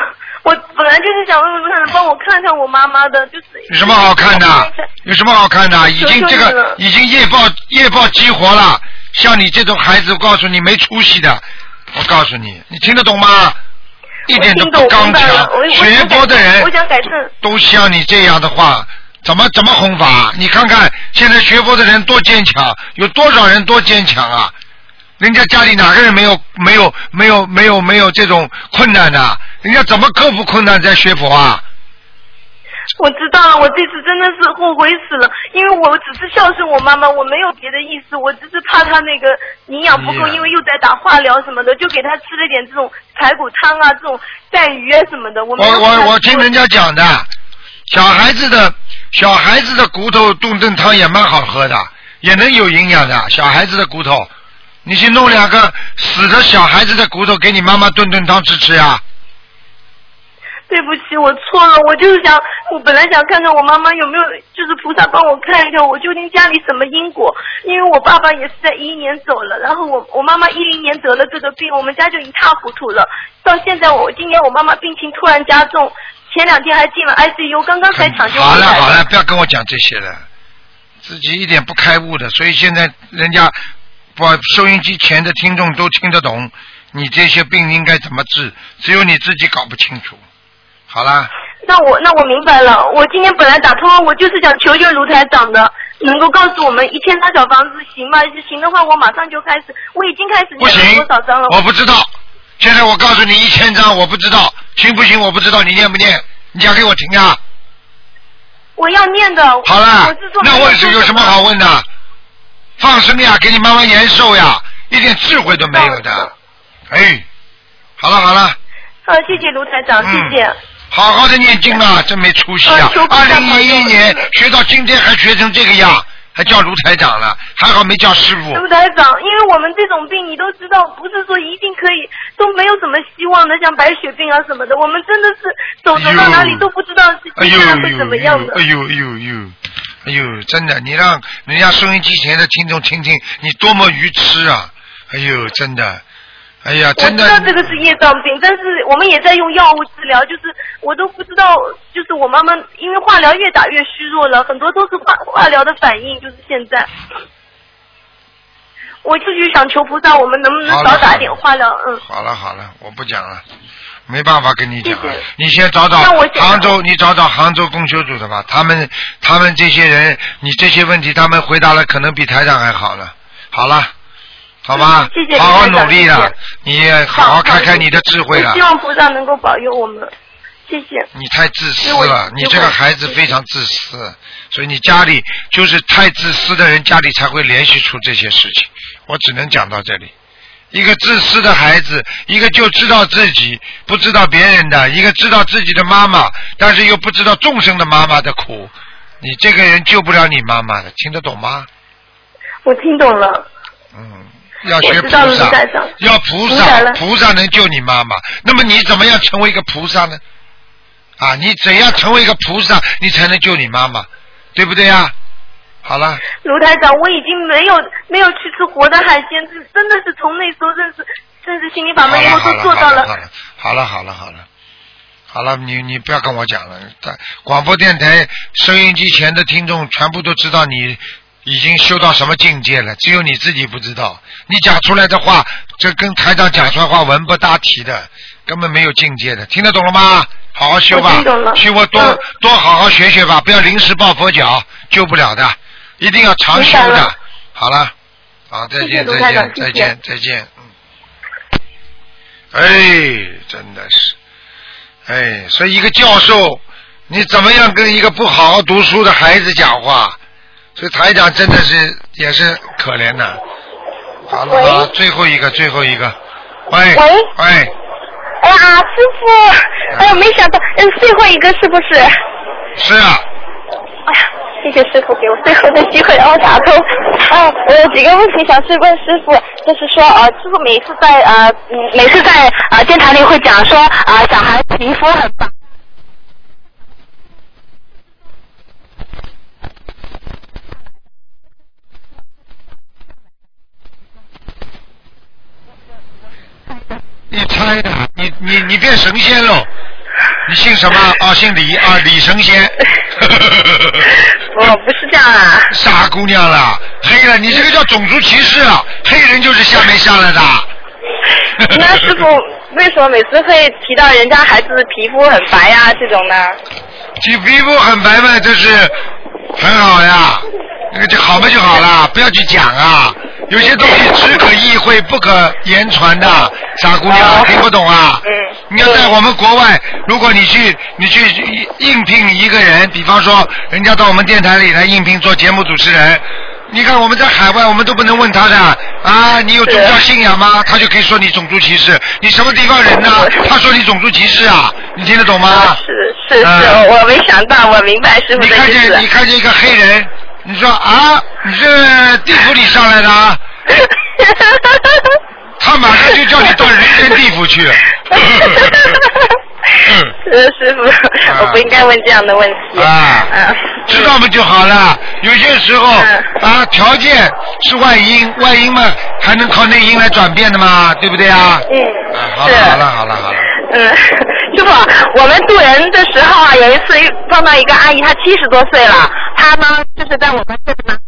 我本来就是想问问看，帮我看看我妈妈的，就是有什么好看的？有什么好看的？已经这个已经夜报夜报激活了。像你这种孩子，我告诉你没出息的。我告诉你，你听得懂吗？一点都不刚强。学佛的人，我想改正。都像你这样的话，怎么怎么弘法？你看看现在学佛的人多坚强，有多少人多坚强啊？人家家里哪个人没有没有没有没有没有这种困难的？人家怎么克服困难在学佛啊？我知道了，我这次真的是后悔死了，因为我只是孝顺我妈妈，我没有别的意思，我只是怕她那个营养不够，因为又在打化疗什么的，就给她吃了点这种排骨汤啊，这种带鱼啊什么的。我我我我听人家讲的，小孩子的小孩子的骨头炖炖汤也蛮好喝的，也能有营养的，小孩子的骨头。你去弄两个死的小孩子的骨头给你妈妈炖炖汤吃吃呀。对不起，我错了，我就是想，我本来想看看我妈妈有没有，就是菩萨帮我看一看，我究竟家里什么因果？因为我爸爸也是在一一年走了，然后我我妈妈一零年得了这个病，我们家就一塌糊涂了。到现在我今年我妈妈病情突然加重，前两天还进了 ICU，刚刚才抢救好了好了，不要跟我讲这些了，自己一点不开悟的，所以现在人家。把收音机前的听众都听得懂，你这些病应该怎么治？只有你自己搞不清楚。好啦。那我那我明白了。我今天本来打通，我就是想求求卢台长的，能够告诉我们一千张小房子行吗？行的话，我马上就开始。我已经开始念了多少张了？我不知道。现在我告诉你一千张，我不知道行不行？我不知道你念不念？你讲给我听啊。我要念的。好了。那问是有什么好问的？放生呀，给你妈妈延寿呀，一点智慧都没有的。哎，好了好了。好，谢谢卢台长，谢谢。好好的念经啊，真没出息啊！二零一一年学到今天还学成这个样，还叫卢台长了，还好没叫师傅。卢台长，因为我们这种病你都知道，不是说一定可以，都没有什么希望的，像白血病啊什么的，我们真的是走走到哪里都不知道接下来会怎么样的。哎呦哎呦哎呦！哎呦，真的，你让人家收音机前的听众听听，你多么愚痴啊！哎呦，真的，哎呀，真的。我知道这个是业障病，但是我们也在用药物治疗，就是我都不知道，就是我妈妈因为化疗越打越虚弱了，很多都是化化疗的反应，就是现在。我自己想求菩萨，我们能不能少打点化疗？嗯。好了好了，我不讲了。没办法跟你讲，你先找找杭州，你找找杭州供修组的吧。他们他们这些人，你这些问题他们回答了，可能比台长还好了。好了，好吧，好好努力了，你好好开开你的智慧了。希望菩萨能够保佑我们，谢谢。你太自私了，你这个孩子非常自私，所以你家里就是太自私的人，家里才会连续出这些事情。我只能讲到这里。一个自私的孩子，一个就知道自己不知道别人的，一个知道自己的妈妈，但是又不知道众生的妈妈的苦，你这个人救不了你妈妈的，听得懂吗？我听懂了。嗯，要学菩萨，要菩萨，菩萨能救你妈妈。那么你怎么样成为一个菩萨呢？啊，你怎样成为一个菩萨，你才能救你妈妈，对不对呀？好了，卢台长，我已经没有没有去吃活的海鲜，是真的是从那时候认识认识心理法门以后都做到了。好了好了好了好了，好了，你你不要跟我讲了。在广播电台收音机前的听众全部都知道你已经修到什么境界了，只有你自己不知道。你讲出来的话，这跟台长讲出来话文不搭题的，根本没有境界的。听得懂了吗？好好修吧我听懂了，去我多、嗯多好好学学吧，不要临时抱佛脚，救不了的，一定要常修的。好了，好，再见，再见，再见，再见。嗯。哎，真的是，哎，所以一个教授，你怎么样跟一个不好好读书的孩子讲话？所以台长真的是也是可怜的。好了，好了，最后一个，最后一个，喂，喂喂，哎呀，师傅，哎呀，没想到，嗯，最后一个是不是？是啊，谢谢师傅给我最后的机会让我打通。啊，我有几个问题想去问师傅，就是说，呃，师傅每次在呃，嗯，每次在呃电台里会讲说，啊、小孩皮肤很棒。你猜的，你你你变神仙喽？你姓什么？啊，姓李啊，李神仙。[laughs] 我不是这样啊。傻姑娘了，黑了，你这个叫种族歧视啊，黑人就是下面下来的。[laughs] [laughs] 那师傅为什么每次会提到人家孩子皮肤很白呀、这种呢？你皮肤很白嘛，就是很好呀，那个就好嘛就好了，不要去讲啊。有些东西只可意会不可言传的，傻姑娘听不懂啊。嗯。你要在我们国外，如果你去你去应聘一个人，比方说人家到我们电台里来应聘做节目主持人，你看我们在海外，我们都不能问他的啊，你有宗教信仰吗？他就可以说你种族歧视。你什么地方人呢？他说你种族歧视啊，你听得懂吗？是是是，嗯我没想到，我明白师傅你看的意思见你。看见一个黑人，你说啊，你是地府里上来的啊？[laughs] 他马上就叫你到人间地府去。[laughs] 是师傅，我不应该问这样的问题。啊啊，知道不就好了。有些时候嗯啊，条件是外因，外因嘛还能靠内因来转变的嘛，对不对啊？嗯啊，好了好了好了好了，嗯，师傅，我们渡人的时候啊，有一次碰到一个阿姨，她七十多岁了，他呢就是在我们这边呢。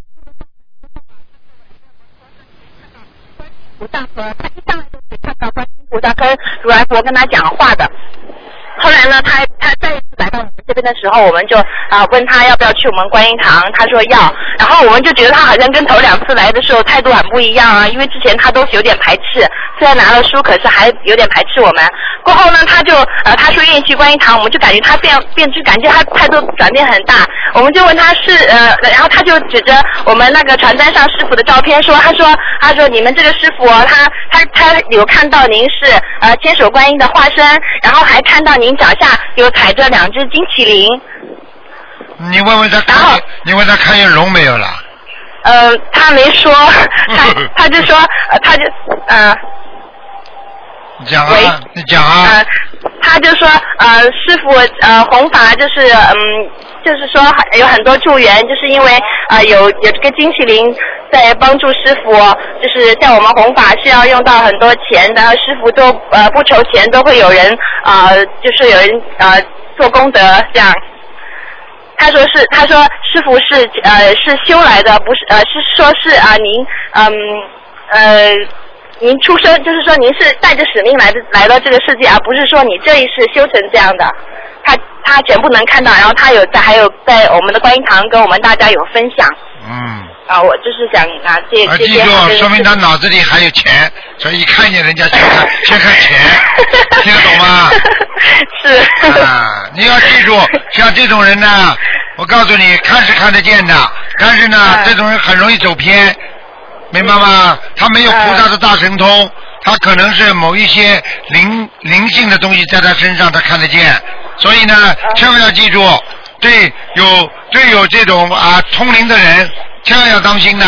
菩萨和他一上来就可以看到观音菩萨跟如来佛跟他讲话的。后来呢，他他再一次来到我们这边的时候，我们就啊、问他要不要去我们观音堂，他说要。然后我们就觉得他好像跟头两次来的时候态度很不一样啊，因为之前他都是有点排斥，虽然拿了书，可是还有点排斥我们。过后呢，他就呃他说愿意去观音堂，我们就感觉他变变，就感觉他态度转变很大。我们就问他是呃，然后他就指着我们那个传单上师傅的照片说，他说他说你们这个师傅，他他他有看到您是呃千手观音的化身，然后还看到您脚下有踩着两只金麒麟。你问问他看你问他看见龙没有了？呃，他没说，[laughs] 他他就说，呃，他就呃你讲啊，你讲啊呃，，他就说呃，师傅呃弘法就是嗯，就是说有很多助缘，就是因为呃有有这个金麒麟在帮助师傅，就是像我们弘法是要用到很多钱的，师傅都呃不愁钱，都会有人呃就是有人呃做功德这样。他说是，他说师傅是呃是修来的，不是呃是说是啊、您嗯呃您出生就是说您是带着使命来的来到这个世界，而不是说你这一世修成这样的。他他全部能看到，然后他有在还有在我们的观音堂跟我们大家有分享嗯。啊，我就是想啊这啊，这记住说明他脑子里还有钱，所以一看见人家先看先看钱，听得懂吗？[laughs] 是啊，你要记住，像这种人呢，我告诉你，看是看得见的，但是呢，嗯这种人很容易走偏，明白吗？他没有菩萨的大神通，他可能是某一些灵灵性的东西在他身上，他看得见，所以呢，嗯千万要记住，对有对有这种啊通灵的人，千万要当心的，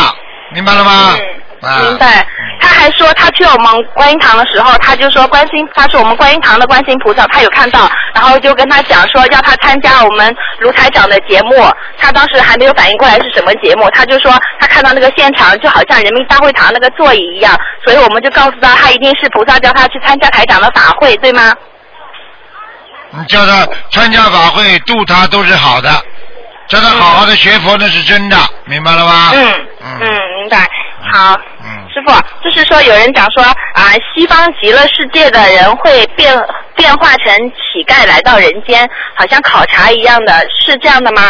明白了吗？啊，明白。他还说，他去我们观音堂的时候，他就说观世音，他是我们观音堂的观世音菩萨，他有看到，然后就跟他讲说要他参加我们卢台长的节目。他当时还没有反应过来是什么节目，他就说他看到那个现场就好像人民大会堂那个座椅一样，所以我们就告诉他，他一定是菩萨叫他去参加台长的法会，对吗？你叫他参加法会度他都是好的，叫他好好的学佛那是真的，明白了吗？嗯嗯，明白。好，嗯师傅，就是说有人讲说啊，西方极乐世界的人会变变化成乞丐来到人间，好像考察一样的，是这样的吗？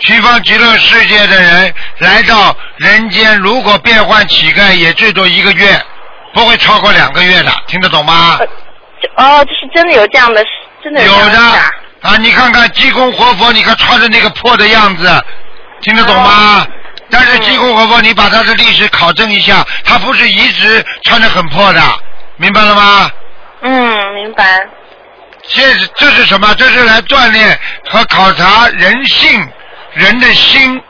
西方极乐世界的人来到人间，如果变换乞丐，也最多一个月，不会超过两个月的，听得懂吗？哦，就是真的有这样的，真的有的啊啊，你看看济公活佛，你看穿的那个破的样子，听得懂吗？但是济公活佛，你把他的历史考证一下，他不是一直穿的很破的，明白了吗？嗯，明白。这是这是什么？这是来锻炼和考察人性、人的心，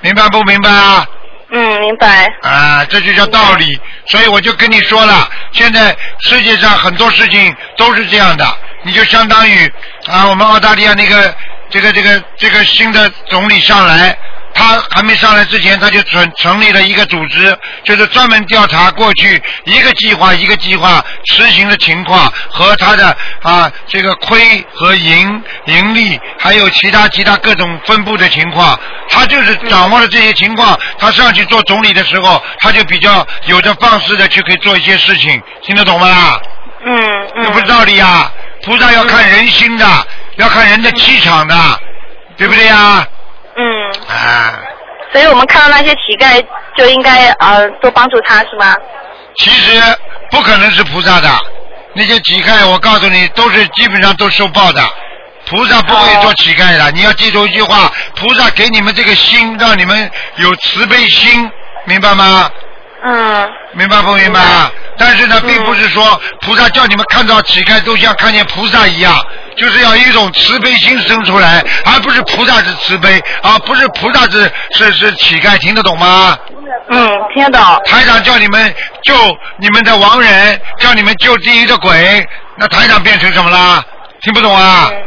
明白不明白啊？嗯，明白。啊，这就叫道理。所以我就跟你说了，现在世界上很多事情都是这样的，你就相当于啊，我们澳大利亚那个这个这个这个新的总理上来。他还没上来之前，他就成成立了一个组织，就是专门调查过去一个计划一个计划实行的情况和他的啊这个亏和盈盈利，还有其他其他各种分布的情况。他就是掌握了这些情况，他上去做总理的时候，他就比较有着放肆的去可以做一些事情，听得懂吗？嗯嗯。这不是道理啊、菩萨要看人心的，要看人的气场的，对不对呀？嗯。啊。所以我们看到那些乞丐，就应该呃多帮助他，是吗？其实不可能是菩萨的，那些乞丐，我告诉你，都是基本上都受报的。菩萨不会做乞丐的，你要记住一句话：菩萨给你们这个心，让你们有慈悲心，明白吗？嗯。明白不明白？但是呢，并不是说菩萨叫你们看到乞丐都像看见菩萨一样，就是要一种慈悲心生出来，而不是菩萨是慈悲，而不是菩萨是是是乞丐，听得懂吗？嗯，听得懂。台长叫你们救你们的亡人，叫你们救地狱的鬼，那台长变成什么了？听不懂啊？嗯，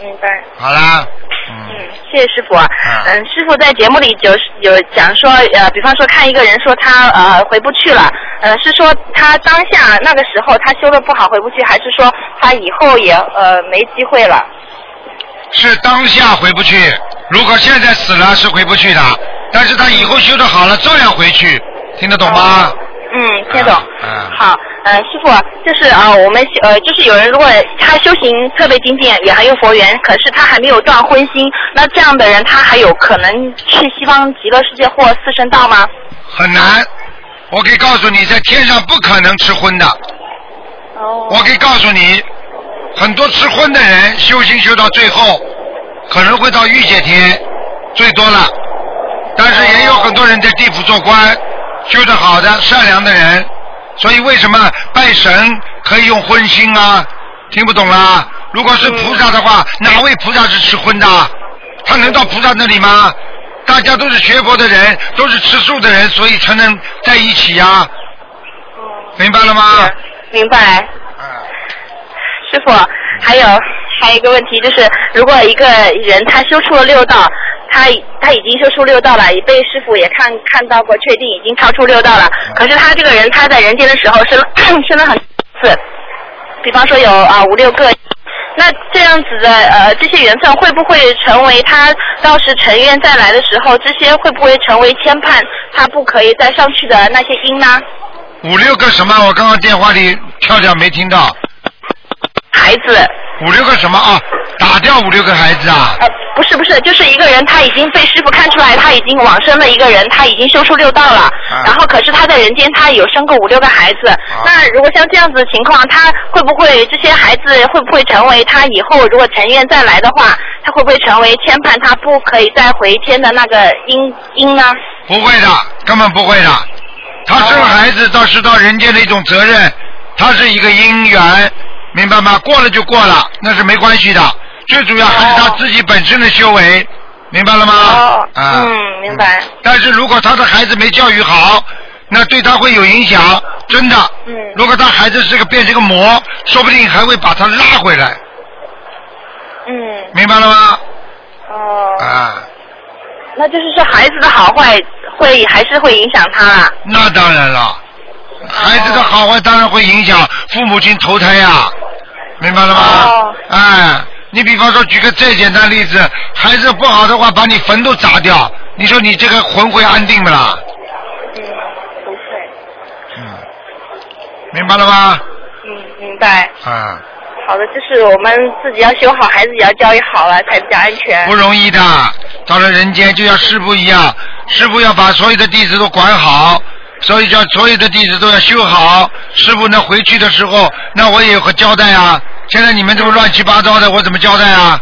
明白。好啦，嗯谢谢师傅。嗯，师傅在节目里有有讲说，呃，比方说看一个人说他呃回不去了，呃，是说他当下那个时候他修的不好回不去，还是说他以后也呃没机会了？是当下回不去，如果现在死了是回不去的，但是他以后修的好了照样回去，听得懂吗？嗯，听得懂。嗯。好，呃，师傅，就是啊、我们呃，就是有人如果他修行特别精进，也很有佛缘，可是他还没有断荤心，那这样的人他还有可能去西方极乐世界或四圣道吗？很难。我可以告诉你，在天上不可能吃荤的。哦。我可以告诉你，很多吃荤的人修行修到最后，可能会到御界天，最多了。但是也有很多人在地府做官，修得好的、善良的人。所以为什么拜神可以用荤腥啊？听不懂啦？如果是菩萨的话，哪位菩萨是吃荤的？他能到菩萨那里吗？大家都是学佛的人，都是吃素的人，所以才能在一起呀、明白了吗？明白。师傅，还有还有一个问题就是，如果一个人他修出了六道，他他已经修出六道了，也被师傅也看看到过，确定已经超出六道了。可是他这个人他在人间的时候生 [clears throat] 生了很多次，比方说有啊五六个。那这样子的呃这些缘分会不会成为他到时成愿再来的时候，这些会不会成为牵绊他不可以再上去的那些因呢？五六个什么？我刚刚电话里跳跳没听到。孩子。五六个什么啊？打掉五六个孩子啊？呃，不是不是，就是一个人他已经被师傅看出来他已经往生了一个人，他已经修出六道了。啊然后可是他在人间他有生过五六个孩子。那如果像这样子的情况，他会不会这些孩子会不会成为他以后如果成愿再来的话，他会不会成为牵绊他不可以再回天的那个因因呢？不会的，根本不会的。他生孩子倒是到人间的一种责任，他是一个因缘，明白吗？过了就过了，那是没关系的。最主要还是他自己本身的修为，明白了吗？哦，啊。嗯，明白。但是如果他的孩子没教育好，那对他会有影响，真的。嗯。如果他孩子是个变成个魔，说不定还会把他拉回来，嗯。明白了吗？哦。啊，那就是说孩子的好坏会还是会影响他啊。那当然了，孩子的好坏当然会影响父母亲投胎呀、明白了吗？哦哎，你比方说举个最简单例子，孩子不好的话，把你坟都砸掉，你说你这个魂会安定不啦？嗯，不会。嗯，明白了吗？嗯，明白。啊，好的，就是我们自己要修好，孩子也要教育好了，才比较安全。不容易的，到了人间就像师傅一样，师傅要把所有的弟子都管好，所以叫所有的弟子都要修好。师傅呢回去的时候，那我也有个交代啊。现在你们这么乱七八糟的，我怎么交代啊？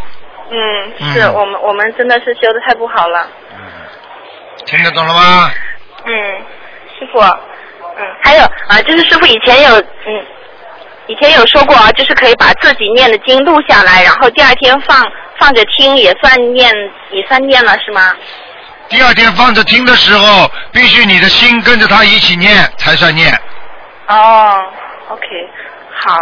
嗯，是嗯我们我们真的是修的太不好了。嗯听得懂了吗？嗯，师傅，嗯，还有啊，就是师傅以前有嗯，以前有说过啊，就是可以把自己念的经录下来，然后第二天放放着听，也算念也算念了是吗？第二天放着听的时候，必须你的心跟着他一起念才算念。哦，OK，好。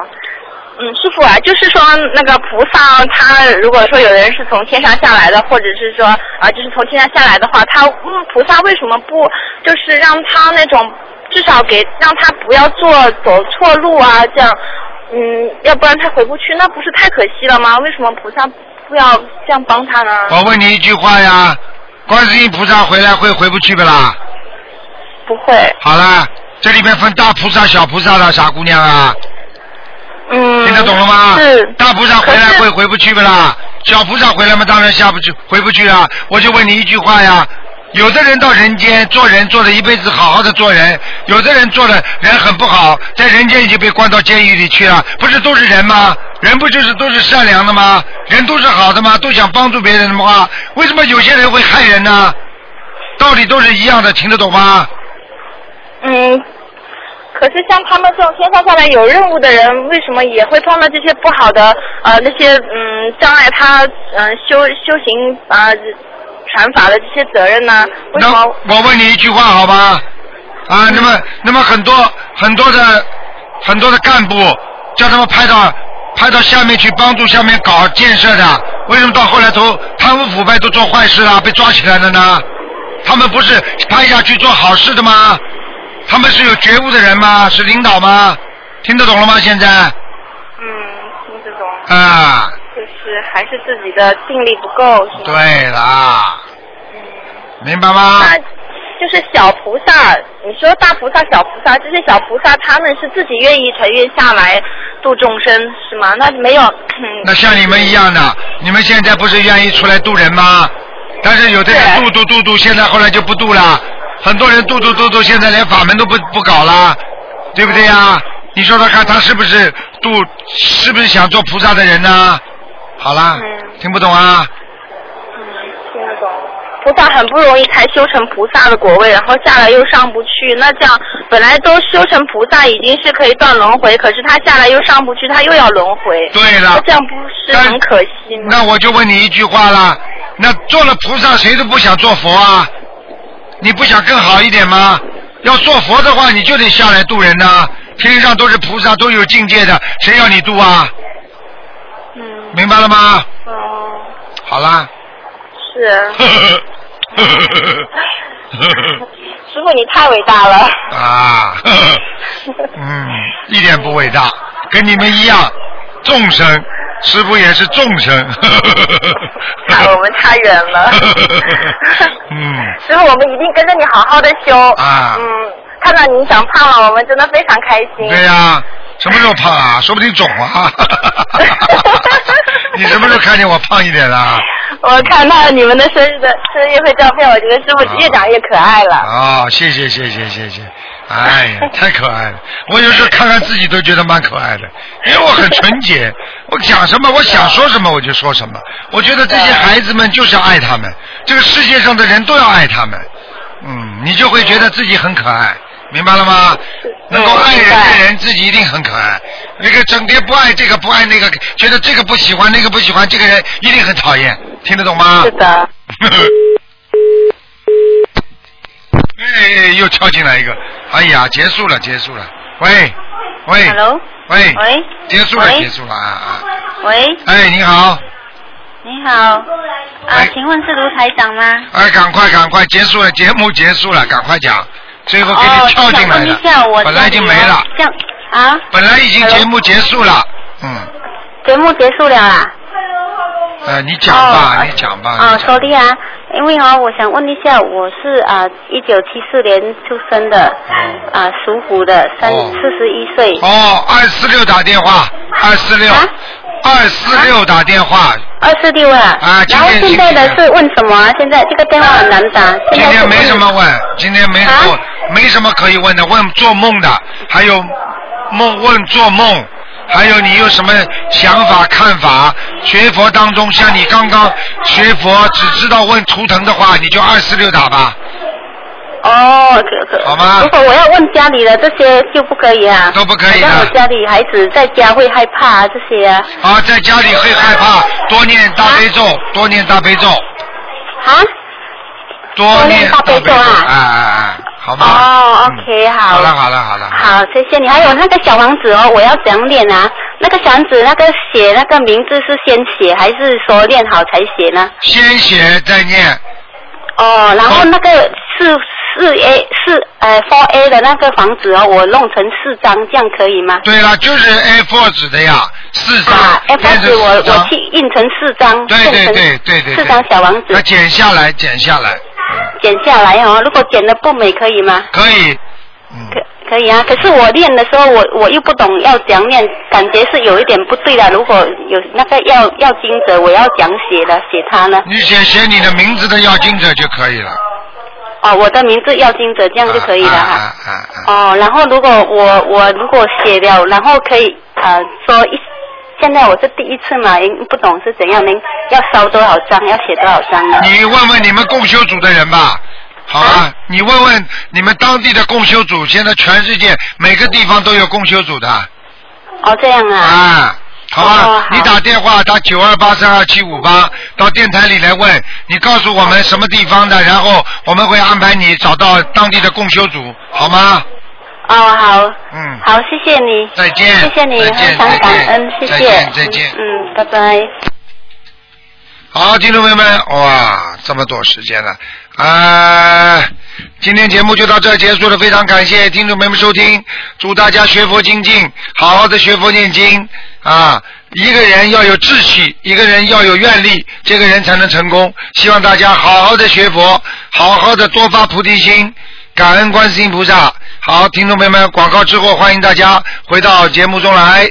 嗯，师傅啊，就是说那个菩萨，他如果说有人是从天上下来的，或者是说啊，就是从天上下来的话，他嗯，菩萨为什么不就是让他那种至少给让他不要做走错路啊，这样，嗯，要不然他回不去，那不是太可惜了吗？为什么菩萨不要这样帮他呢？我问你一句话呀，观世音菩萨回来会回不去不啦？不会。好啦，这里面分大菩萨、小菩萨了，傻姑娘啊。嗯。听得懂了吗？是。大菩萨回来会回不去不啦？小菩萨回来嘛，当然下不去，回不去啊。我就问你一句话呀。有的人到人间做人做了一辈子好好的做人，有的人做的人很不好，在人间已经被关到监狱里去了，不是都是人吗？人不就是都是善良的吗？人都是好的吗？都想帮助别人的话，为什么有些人会害人呢？道理都是一样的，听得懂吗？嗯，可是像他们这种天上下来有任务的人，为什么也会碰到这些不好的呃那些嗯障碍他嗯、呃修修行啊、传法的这些责任呢？为什么？我问你一句话好吧？啊，那么那么很多很多的很多的干部叫他们派到派到下面去帮助下面搞建设的，为什么到后来都贪污腐败都做坏事了，被抓起来了呢？他们不是派下去做好事的吗？他们是有觉悟的人吗？是领导吗？听得懂了吗？现在嗯，听得懂。啊，就是还是自己的定力不够，是？对啦，明白吗？那就是小菩萨，你说大菩萨、小菩萨，这些小菩萨他们是自己愿意成愿下来度众生是吗？那没有，嗯那像你们一样的，你们现在不是愿意出来度人吗？但是有的人度度度度，现在后来就不度了。很多人渡渡渡渡，现在连法门都不不搞了，对不对呀？你说说看，他是不是渡？是不是想做菩萨的人呢？好啦，听不懂啊？嗯听得懂。菩萨很不容易才修成菩萨的果位，然后下来又上不去。那这样本来都修成菩萨已经是可以断轮回，可是他下来又上不去，他又要轮回。对了这样不是很可惜吗？那我就问你一句话啦，那做了菩萨，谁都不想做佛啊？你不想更好一点吗？要做佛的话，你就得下来渡人呐、天上都是菩萨，都有境界的，谁要你渡啊？嗯。明白了吗？哦，好啦。是。[laughs] 师傅，你太伟大了。啊，[laughs] 嗯，一点不伟大，跟你们一样，众生，师傅也是众生。[laughs] 差我们差远了。[laughs] 嗯，师傅，我们一定跟着你好好的修。啊嗯，看到你长胖了，我们真的非常开心。对呀、什么时候胖啊？[laughs] 说不定肿啊。你什么时候看见我胖一点了？我看到你们的生日的生日会照片，我觉得师傅越长越可爱了。啊、谢谢谢谢谢谢，哎呀，[laughs] 太可爱了！我有时候看看自己都觉得蛮可爱的，因为我很纯洁，我讲什么我想说什么我就说什么。我觉得这些孩子们就是要爱他们，这个世界上的人都要爱他们，嗯，你就会觉得自己很可爱，明白了吗？能够爱人的人自己一定很可爱，那个整天不爱这个不爱那个，觉得这个不喜欢那个不喜欢，这个人一定很讨厌，听得懂吗？是的。[laughs] 哎，又跳进来一个，哎呀，结束了，结束了。喂，喂 Hello？喂，喂，结束了，结束了啊啊！喂，哎，你好，你好，啊，请问是卢台长吗？哎，赶快赶快，结束了，节目结束了，赶快讲。最后给哦你跳进来一下我了，本来已经没了，这样啊？本来已经节目结束了，嗯，节目结束了啊？呃，你讲吧，你讲吧。啊，说的啊，因为哈、我想问一下，我是啊一九七四年出生的，啊属虎的，三四十一岁。哦，二四六打电话，二四六，二四六打电话。二四六啊。啊，今然后天现在的是问什么啊？现在这个电话很难打。今天没什么问问，今天没什么问，没什么可以问的，问做梦的，还有梦问做梦，还有你有什么想法看法？学佛当中，像你刚刚学佛只知道问图腾的话，你就二四六打吧。哦，可可。好吗如果我要问家里的这些就不可以啊？都不可以的好像我家里孩子在家会害怕啊，这些啊。啊，在家里会害怕，多念大悲咒，多念大悲咒。啊？多念大悲咒啊哎哎哎，好吗？哦，OK，好。好了好了好了。好，谢谢你。还有那个小王子哦，我要怎样练啊？那个小王子那个写那个名字是先写还是说练好才写呢？先写再念。哦，然后那个四四 A 四呃 Four A 的那个房子哦，我弄成四张，这样可以吗？对了，就是 A four 纸的呀，四张。啊，F 变成纸我我去印成四张，对对对对对。四张小王子那剪下来，剪下来，剪下来哦。如果剪的不美可以吗？可以。可可以啊，可是我练的时候，我我又不懂要怎样练，感觉是有一点不对的。如果有那个要要经者，我要讲写的写他呢？你写写你的名字的要经者就可以了。哦，我的名字要金者，这样就可以了哈。啊啊啊！哦，然后如果我我如果写了，然后可以呃说一，现在我是第一次嘛，您不懂是怎样，您要烧多少张，要写多少张呢？你问问你们共修组的人吧。好啊，你问问你们当地的共修组，现在全世界每个地方都有共修组的。哦，这样啊。啊，好吧，哦你打电话打九二八三二七五八到电台里来问，你告诉我们什么地方的，然后我们会安排你找到当地的共修组，好吗？哦，好。嗯。好，谢谢你。再见谢谢你，再见非常感恩，谢谢。再见再见嗯，嗯拜拜。好，听众朋友们，哇，这么多时间了啊！今天节目就到这结束了，非常感谢听众朋友们收听，祝大家学佛精进，好好的学佛念经啊！一个人要有志气，一个人要有愿力，这个人才能成功。希望大家好好的学佛，好好的多发菩提心，感恩观世音菩萨。好，听众朋友们，广告之后欢迎大家回到节目中来。